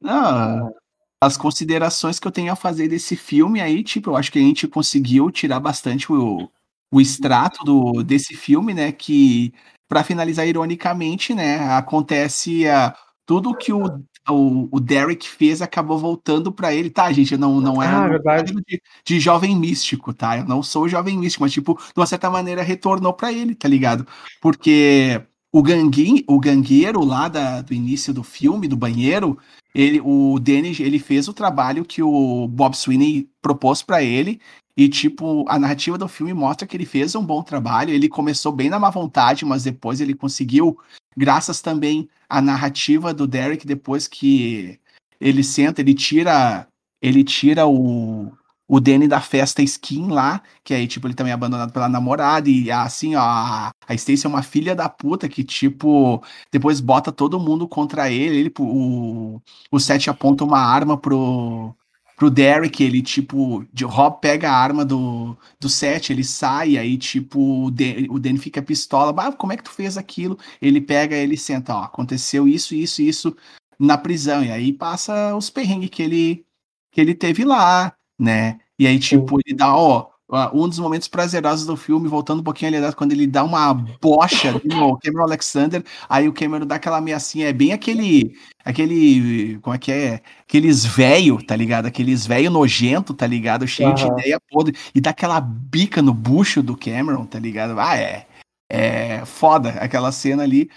Não, as considerações que eu tenho a fazer desse filme aí, tipo, eu acho que a gente conseguiu tirar bastante o, o extrato do, desse filme, né? Que, para finalizar ironicamente, né, acontece uh, tudo que o, o, o, Derek fez acabou voltando para ele, tá, gente? Não, não é ah, de, de, jovem místico, tá? Eu não sou jovem místico, mas, tipo, de uma certa maneira retornou para ele, tá ligado? Porque o, ganguin, o gangueiro lá da, do início do filme, do banheiro, ele, o Danny, ele fez o trabalho que o Bob Sweeney propôs para ele e tipo a narrativa do filme mostra que ele fez um bom trabalho. Ele começou bem na má vontade, mas depois ele conseguiu, graças também à narrativa do Derek, depois que ele senta, ele tira, ele tira o o Danny da festa skin lá, que aí, tipo, ele também é abandonado pela namorada, e assim, ó, a, a Stacy é uma filha da puta que, tipo, depois bota todo mundo contra ele, ele o, o Seth aponta uma arma pro, pro Derek, ele, tipo, de Rob pega a arma do, do Seth, ele sai, aí, tipo, o Danny, o Danny fica pistola, ah, como é que tu fez aquilo? Ele pega, ele senta, ó, aconteceu isso, isso, isso na prisão, e aí passa os perrengues que ele, que ele teve lá, né? E aí, tipo, Sim. ele dá, ó, um dos momentos prazerosos do filme, voltando um pouquinho ali, quando ele dá uma bocha no Cameron Alexander, aí o Cameron dá aquela ameaçinha, é bem aquele, aquele, como é que é? Aqueles velho, tá ligado? Aqueles velho nojento, tá ligado? Cheio uhum. de ideia podre, e dá aquela bica no bucho do Cameron, tá ligado? Ah, é, é foda aquela cena ali.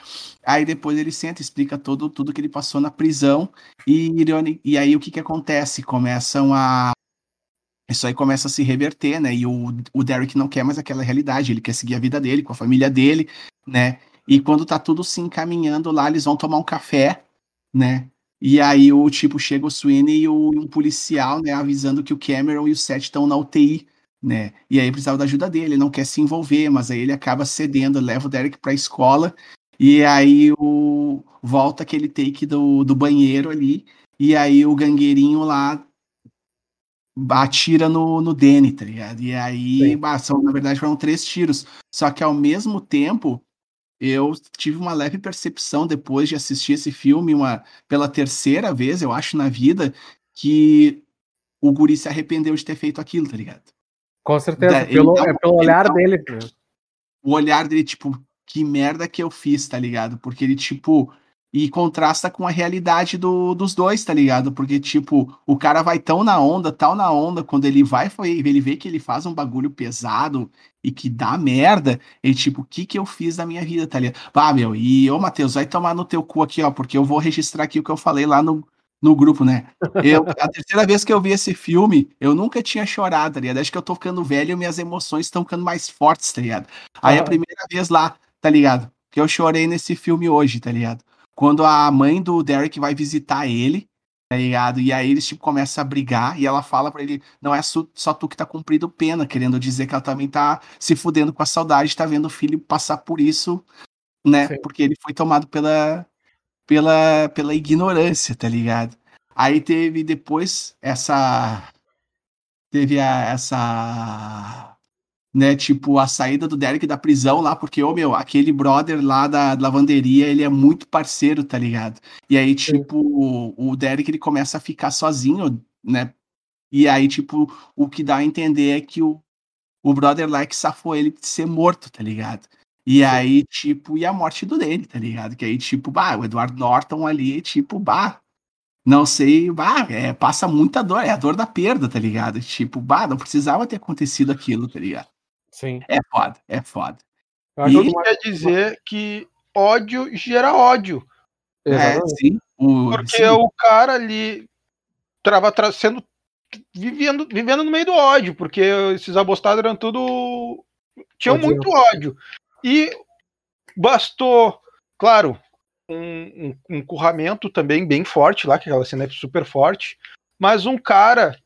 Aí depois ele senta, explica todo, tudo que ele passou na prisão, e, e aí o que que acontece? Começam a isso aí começa a se reverter, né? E o, o Derek não quer mais aquela realidade, ele quer seguir a vida dele, com a família dele, né? E quando tá tudo se encaminhando lá, eles vão tomar um café, né? E aí o tipo chega o Sweeney e o, um policial, né, avisando que o Cameron e o Seth estão na UTI, né? E aí precisava da ajuda dele, ele não quer se envolver, mas aí ele acaba cedendo, leva o Derek pra escola, e aí o volta aquele take do, do banheiro ali, e aí o gangueirinho lá atira no, no Danny, tá ligado? E aí, bah, são, na verdade, foram três tiros. Só que ao mesmo tempo, eu tive uma leve percepção depois de assistir esse filme uma, pela terceira vez, eu acho, na vida, que o Guri se arrependeu de ter feito aquilo, tá ligado? Com certeza, da, pelo, é pelo olhar então, dele. O olhar dele, tipo, que merda que eu fiz, tá ligado? Porque ele, tipo, e contrasta com a realidade do, dos dois, tá ligado? Porque, tipo, o cara vai tão na onda, tal na onda, quando ele vai, ele vê que ele faz um bagulho pesado e que dá merda, ele, tipo, o que que eu fiz da minha vida, tá ligado? Ah, meu, e, ô, Matheus, vai tomar no teu cu aqui, ó, porque eu vou registrar aqui o que eu falei lá no, no grupo, né? Eu, a terceira vez que eu vi esse filme, eu nunca tinha chorado, tá ligado? Acho que eu tô ficando velho e minhas emoções estão ficando mais fortes, tá ligado? Aí ah. a primeira vez lá, tá ligado? Que eu chorei nesse filme hoje, tá ligado? Quando a mãe do Derek vai visitar ele, tá ligado? E aí eles, tipo, começam a brigar e ela fala para ele, não é só tu que tá cumprindo pena, querendo dizer que ela também tá se fudendo com a saudade, tá vendo o filho passar por isso, né? Sim. Porque ele foi tomado pela, pela, pela ignorância, tá ligado? Aí teve depois essa... Teve a, essa né? Tipo, a saída do Derek da prisão lá, porque, ô meu, aquele brother lá da lavanderia, ele é muito parceiro, tá ligado? E aí, tipo, o, o Derek ele começa a ficar sozinho, né? E aí, tipo, o que dá a entender é que o, o brother lá é que safou ele de ser morto, tá ligado? E aí, tipo, e a morte do dele, tá ligado? Que aí, tipo, bah, o Edward Norton ali, tipo, bah, Não sei, bah, é, passa muita dor, é a dor da perda, tá ligado? Tipo, bah, não precisava ter acontecido aquilo, tá ligado? Sim. É foda, é foda. Eu acho E- Isso quer dizer que ódio gera ódio. É, Exatamente. sim. O, Porque sim, o cara ali tava tra- sendo vivendo, vivendo no meio do ódio, porque esses abostados eram tudo tinham muito ódio. E bastou, claro, um, um, um curramento também bem forte lá, que aquela cena é super forte, mas um cara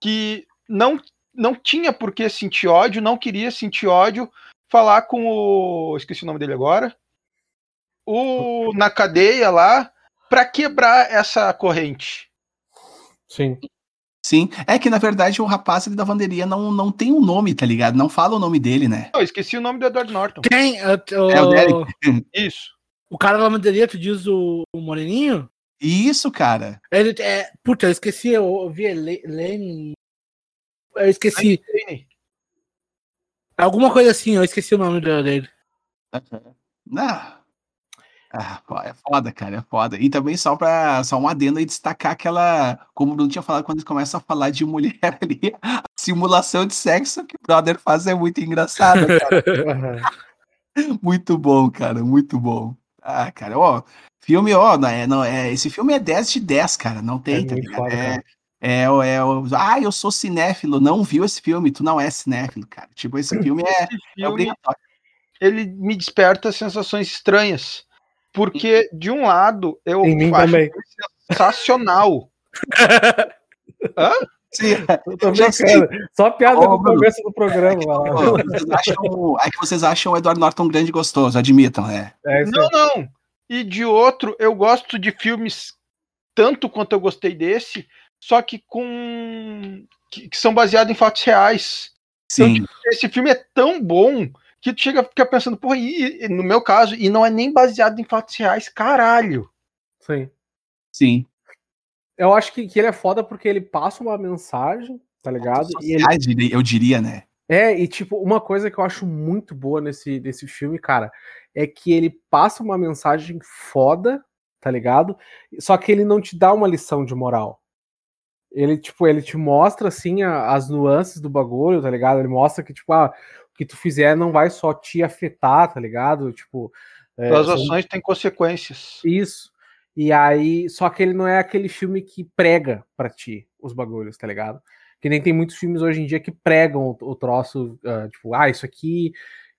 que não não tinha por que sentir ódio, não queria sentir ódio, falar com o esqueci o nome dele agora, o na cadeia lá para quebrar essa corrente. Sim. sim. É que, na verdade, o rapaz ali da lavanderia não, não tem um nome, tá ligado? Não fala o nome dele, né? Eu esqueci o nome do Edward Norton. Tem. uh, t- É o Derek. Isso. O cara da lavanderia, tu diz o, o Moreninho? Isso, cara. Ele é. Puta, eu esqueci, eu ouvi ele- Len. Eu esqueci. Alguma coisa assim, eu esqueci o nome dele. Não. Ah, pô, é foda, cara, é foda. E também só para só um adendo aí destacar aquela, como o Bruno tinha falado quando eles começam a falar de mulher ali, a simulação de sexo que o brother faz é muito engraçada, cara. muito bom, cara, muito bom. Ah, cara, ó, filme, ó, não é, não é, esse filme é 10 de 10, cara, não tem, É tá ligado? foda, é. É, é, o- ah, eu sou cinéfilo, não viu esse filme, tu não é cinéfilo, cara. Tipo, esse filme é, é Filme, obrigatório. ele me desperta sensações estranhas. Porque, de um lado, eu Em mim acho também. sensacional. Sim, Eu tô brincando. Só piada Ó, no começo do programa. lá. Pô, vocês acham, é que vocês acham o Edward Norton grande e gostoso, admitam, né? É Não, não. E de outro, eu gosto de filmes tanto quanto eu gostei desse, só que com. que, que são baseados em fatos reais. Sim, Esse filme é tão bom que tu chega a ficar pensando, porra, e, e no meu caso, e não é nem baseado em fatos reais, caralho. Sim. sim. Eu acho que, que ele é foda porque ele passa uma mensagem, tá ligado? E ele, Sociais, diria- eu diria, né? é, e tipo, uma coisa que eu acho muito boa nesse, nesse filme, cara, é que ele passa uma mensagem foda, tá ligado? Só que ele não te dá uma lição de moral. Ele, tipo, ele te mostra, assim, a- as nuances do bagulho, tá ligado? Ele mostra que, tipo, ah, o que tu fizer não vai só te afetar, tá ligado? Tipo. é, As ações têm consequências. Isso. E aí, só que ele não é aquele filme que prega pra ti os bagulhos, tá ligado? Que nem tem muitos filmes hoje em dia que pregam o, o troço, ah, tipo, ah, isso aqui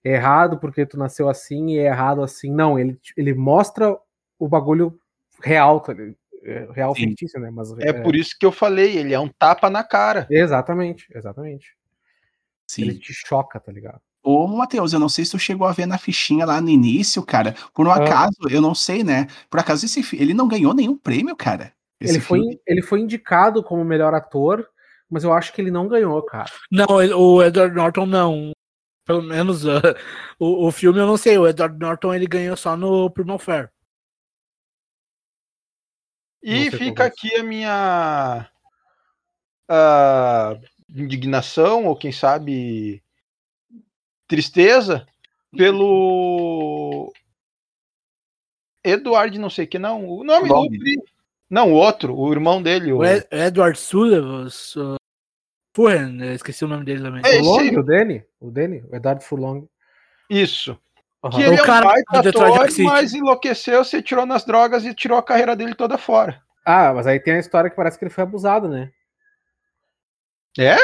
é errado porque tu nasceu assim e é errado assim. Não, ele, ele mostra o bagulho real, tá ligado? É, real Sim. fictício, né? Mas É por isso que eu falei, ele é um tapa na cara. Exatamente, exatamente. Ele Sim. te choca, tá ligado? Ô, Matheus, eu não sei se tu chegou a ver na fichinha lá no início, cara. Por um Ah. acaso, eu não sei, né? Por acaso, esse, ele não ganhou nenhum prêmio, cara. Ele foi, filme. ele foi indicado como melhor ator, mas eu acho que ele não ganhou, cara. Não, ele- o Edward Norton não. Pelo menos ah, o, o filme eu não sei. O Edward Norton ele ganhou só no Primal Fair. E fica como aqui a minha ah, indignação, ou quem sabe tristeza, pelo Eduardo não sei o que, não. O nome Long. do. Não, o outro, o irmão dele. O... O Ed- Edward Sullivan. uh, Furren, eu esqueci o nome dele também. É, esse- Furlong, o Danny? O Danny? O Eduardo Furlong. Isso. Que ele O é um cara baita ator, mas enlouqueceu, se tirou nas drogas e tirou a carreira dele toda fora. Ah, mas aí tem a história que parece que ele foi abusado, né? É?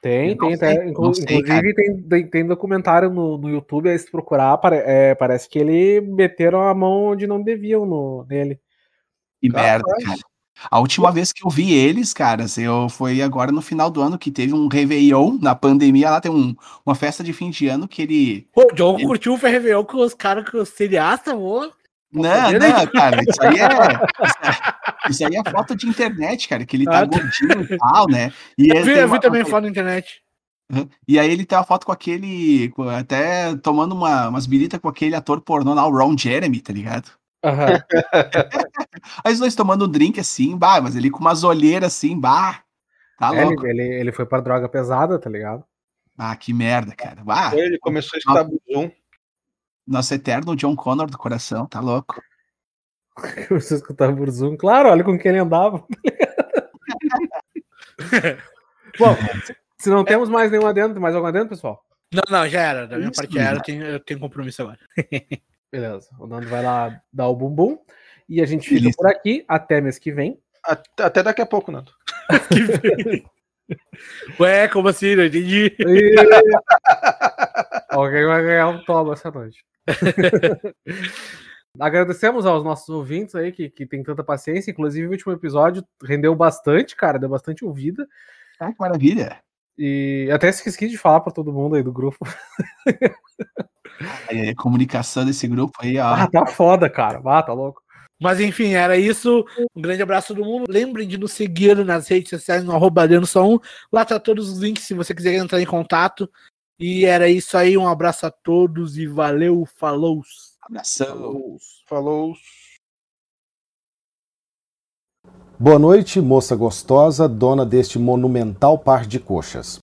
Tem, tem. sei, inclu- sei, inclusive tem, tem, tem documentário no, no YouTube, aí se procurar, pare- é, parece que ele meteram a mão onde não deviam no, nele. Que merda, cara. A última vez que eu vi eles, caras, eu foi agora no final do ano que teve um Réveillon na pandemia. Lá tem um- uma festa de fim de ano que ele. Pô, o Diogo Ele- curtiu o Réveillon com os caras, com os cineastas, pô. Não, fazer, né? não, cara, isso aí é. Isso aí é foto de internet, cara, que ele tá Ah, tá. gordinho e tal, né? E Eu vi, eu vi uma- também foto na internet. Uhum. E aí ele tem uma foto com aquele. Até tomando uma, umas biritas com aquele ator pornô lá, o Ron Jeremy, tá ligado? Aham. Aí os dois tomando um drink assim, bah, mas ele com umas olheiras assim, bah. Tá É, louco. ele, ele, foi pra droga pesada, tá ligado? Ah, que merda, cara. Bah, Ele começou a escutar Buzum. nosso eterno John Connor do coração, tá louco. Começou a escutar Zoom. Claro, olha com quem ele andava. Bom, se não temos mais nenhum adendo, mais algum adendo, pessoal? Não, não, já era. Da minha Isso, parte já era, eu tenho, eu tenho compromisso agora. Beleza. O Nando vai lá dar o bumbum. E a gente fica por aqui até mês que vem. Até, daqui a pouco, Nando. Ué, como assim? Não entendi. E... Alguém vai ganhar um toba essa noite. Agradecemos aos nossos ouvintes aí que, que tem tanta paciência. Inclusive, o último episódio rendeu bastante, cara, deu bastante ouvida. Ah, que maravilha. E até esqueci de falar pra todo mundo aí do grupo. É, a comunicação desse grupo aí, ó. Ah, tá foda, cara. Ah, tá louco. Mas enfim, era isso. Um grande abraço a todo mundo. Lembrem de nos seguir nas redes sociais no arroba Só Um. Lá tá todos os links se você quiser entrar em contato. E era isso aí. Um abraço a todos e valeu, falou. Abração. Falou. Boa noite, moça gostosa, dona deste monumental par de coxas.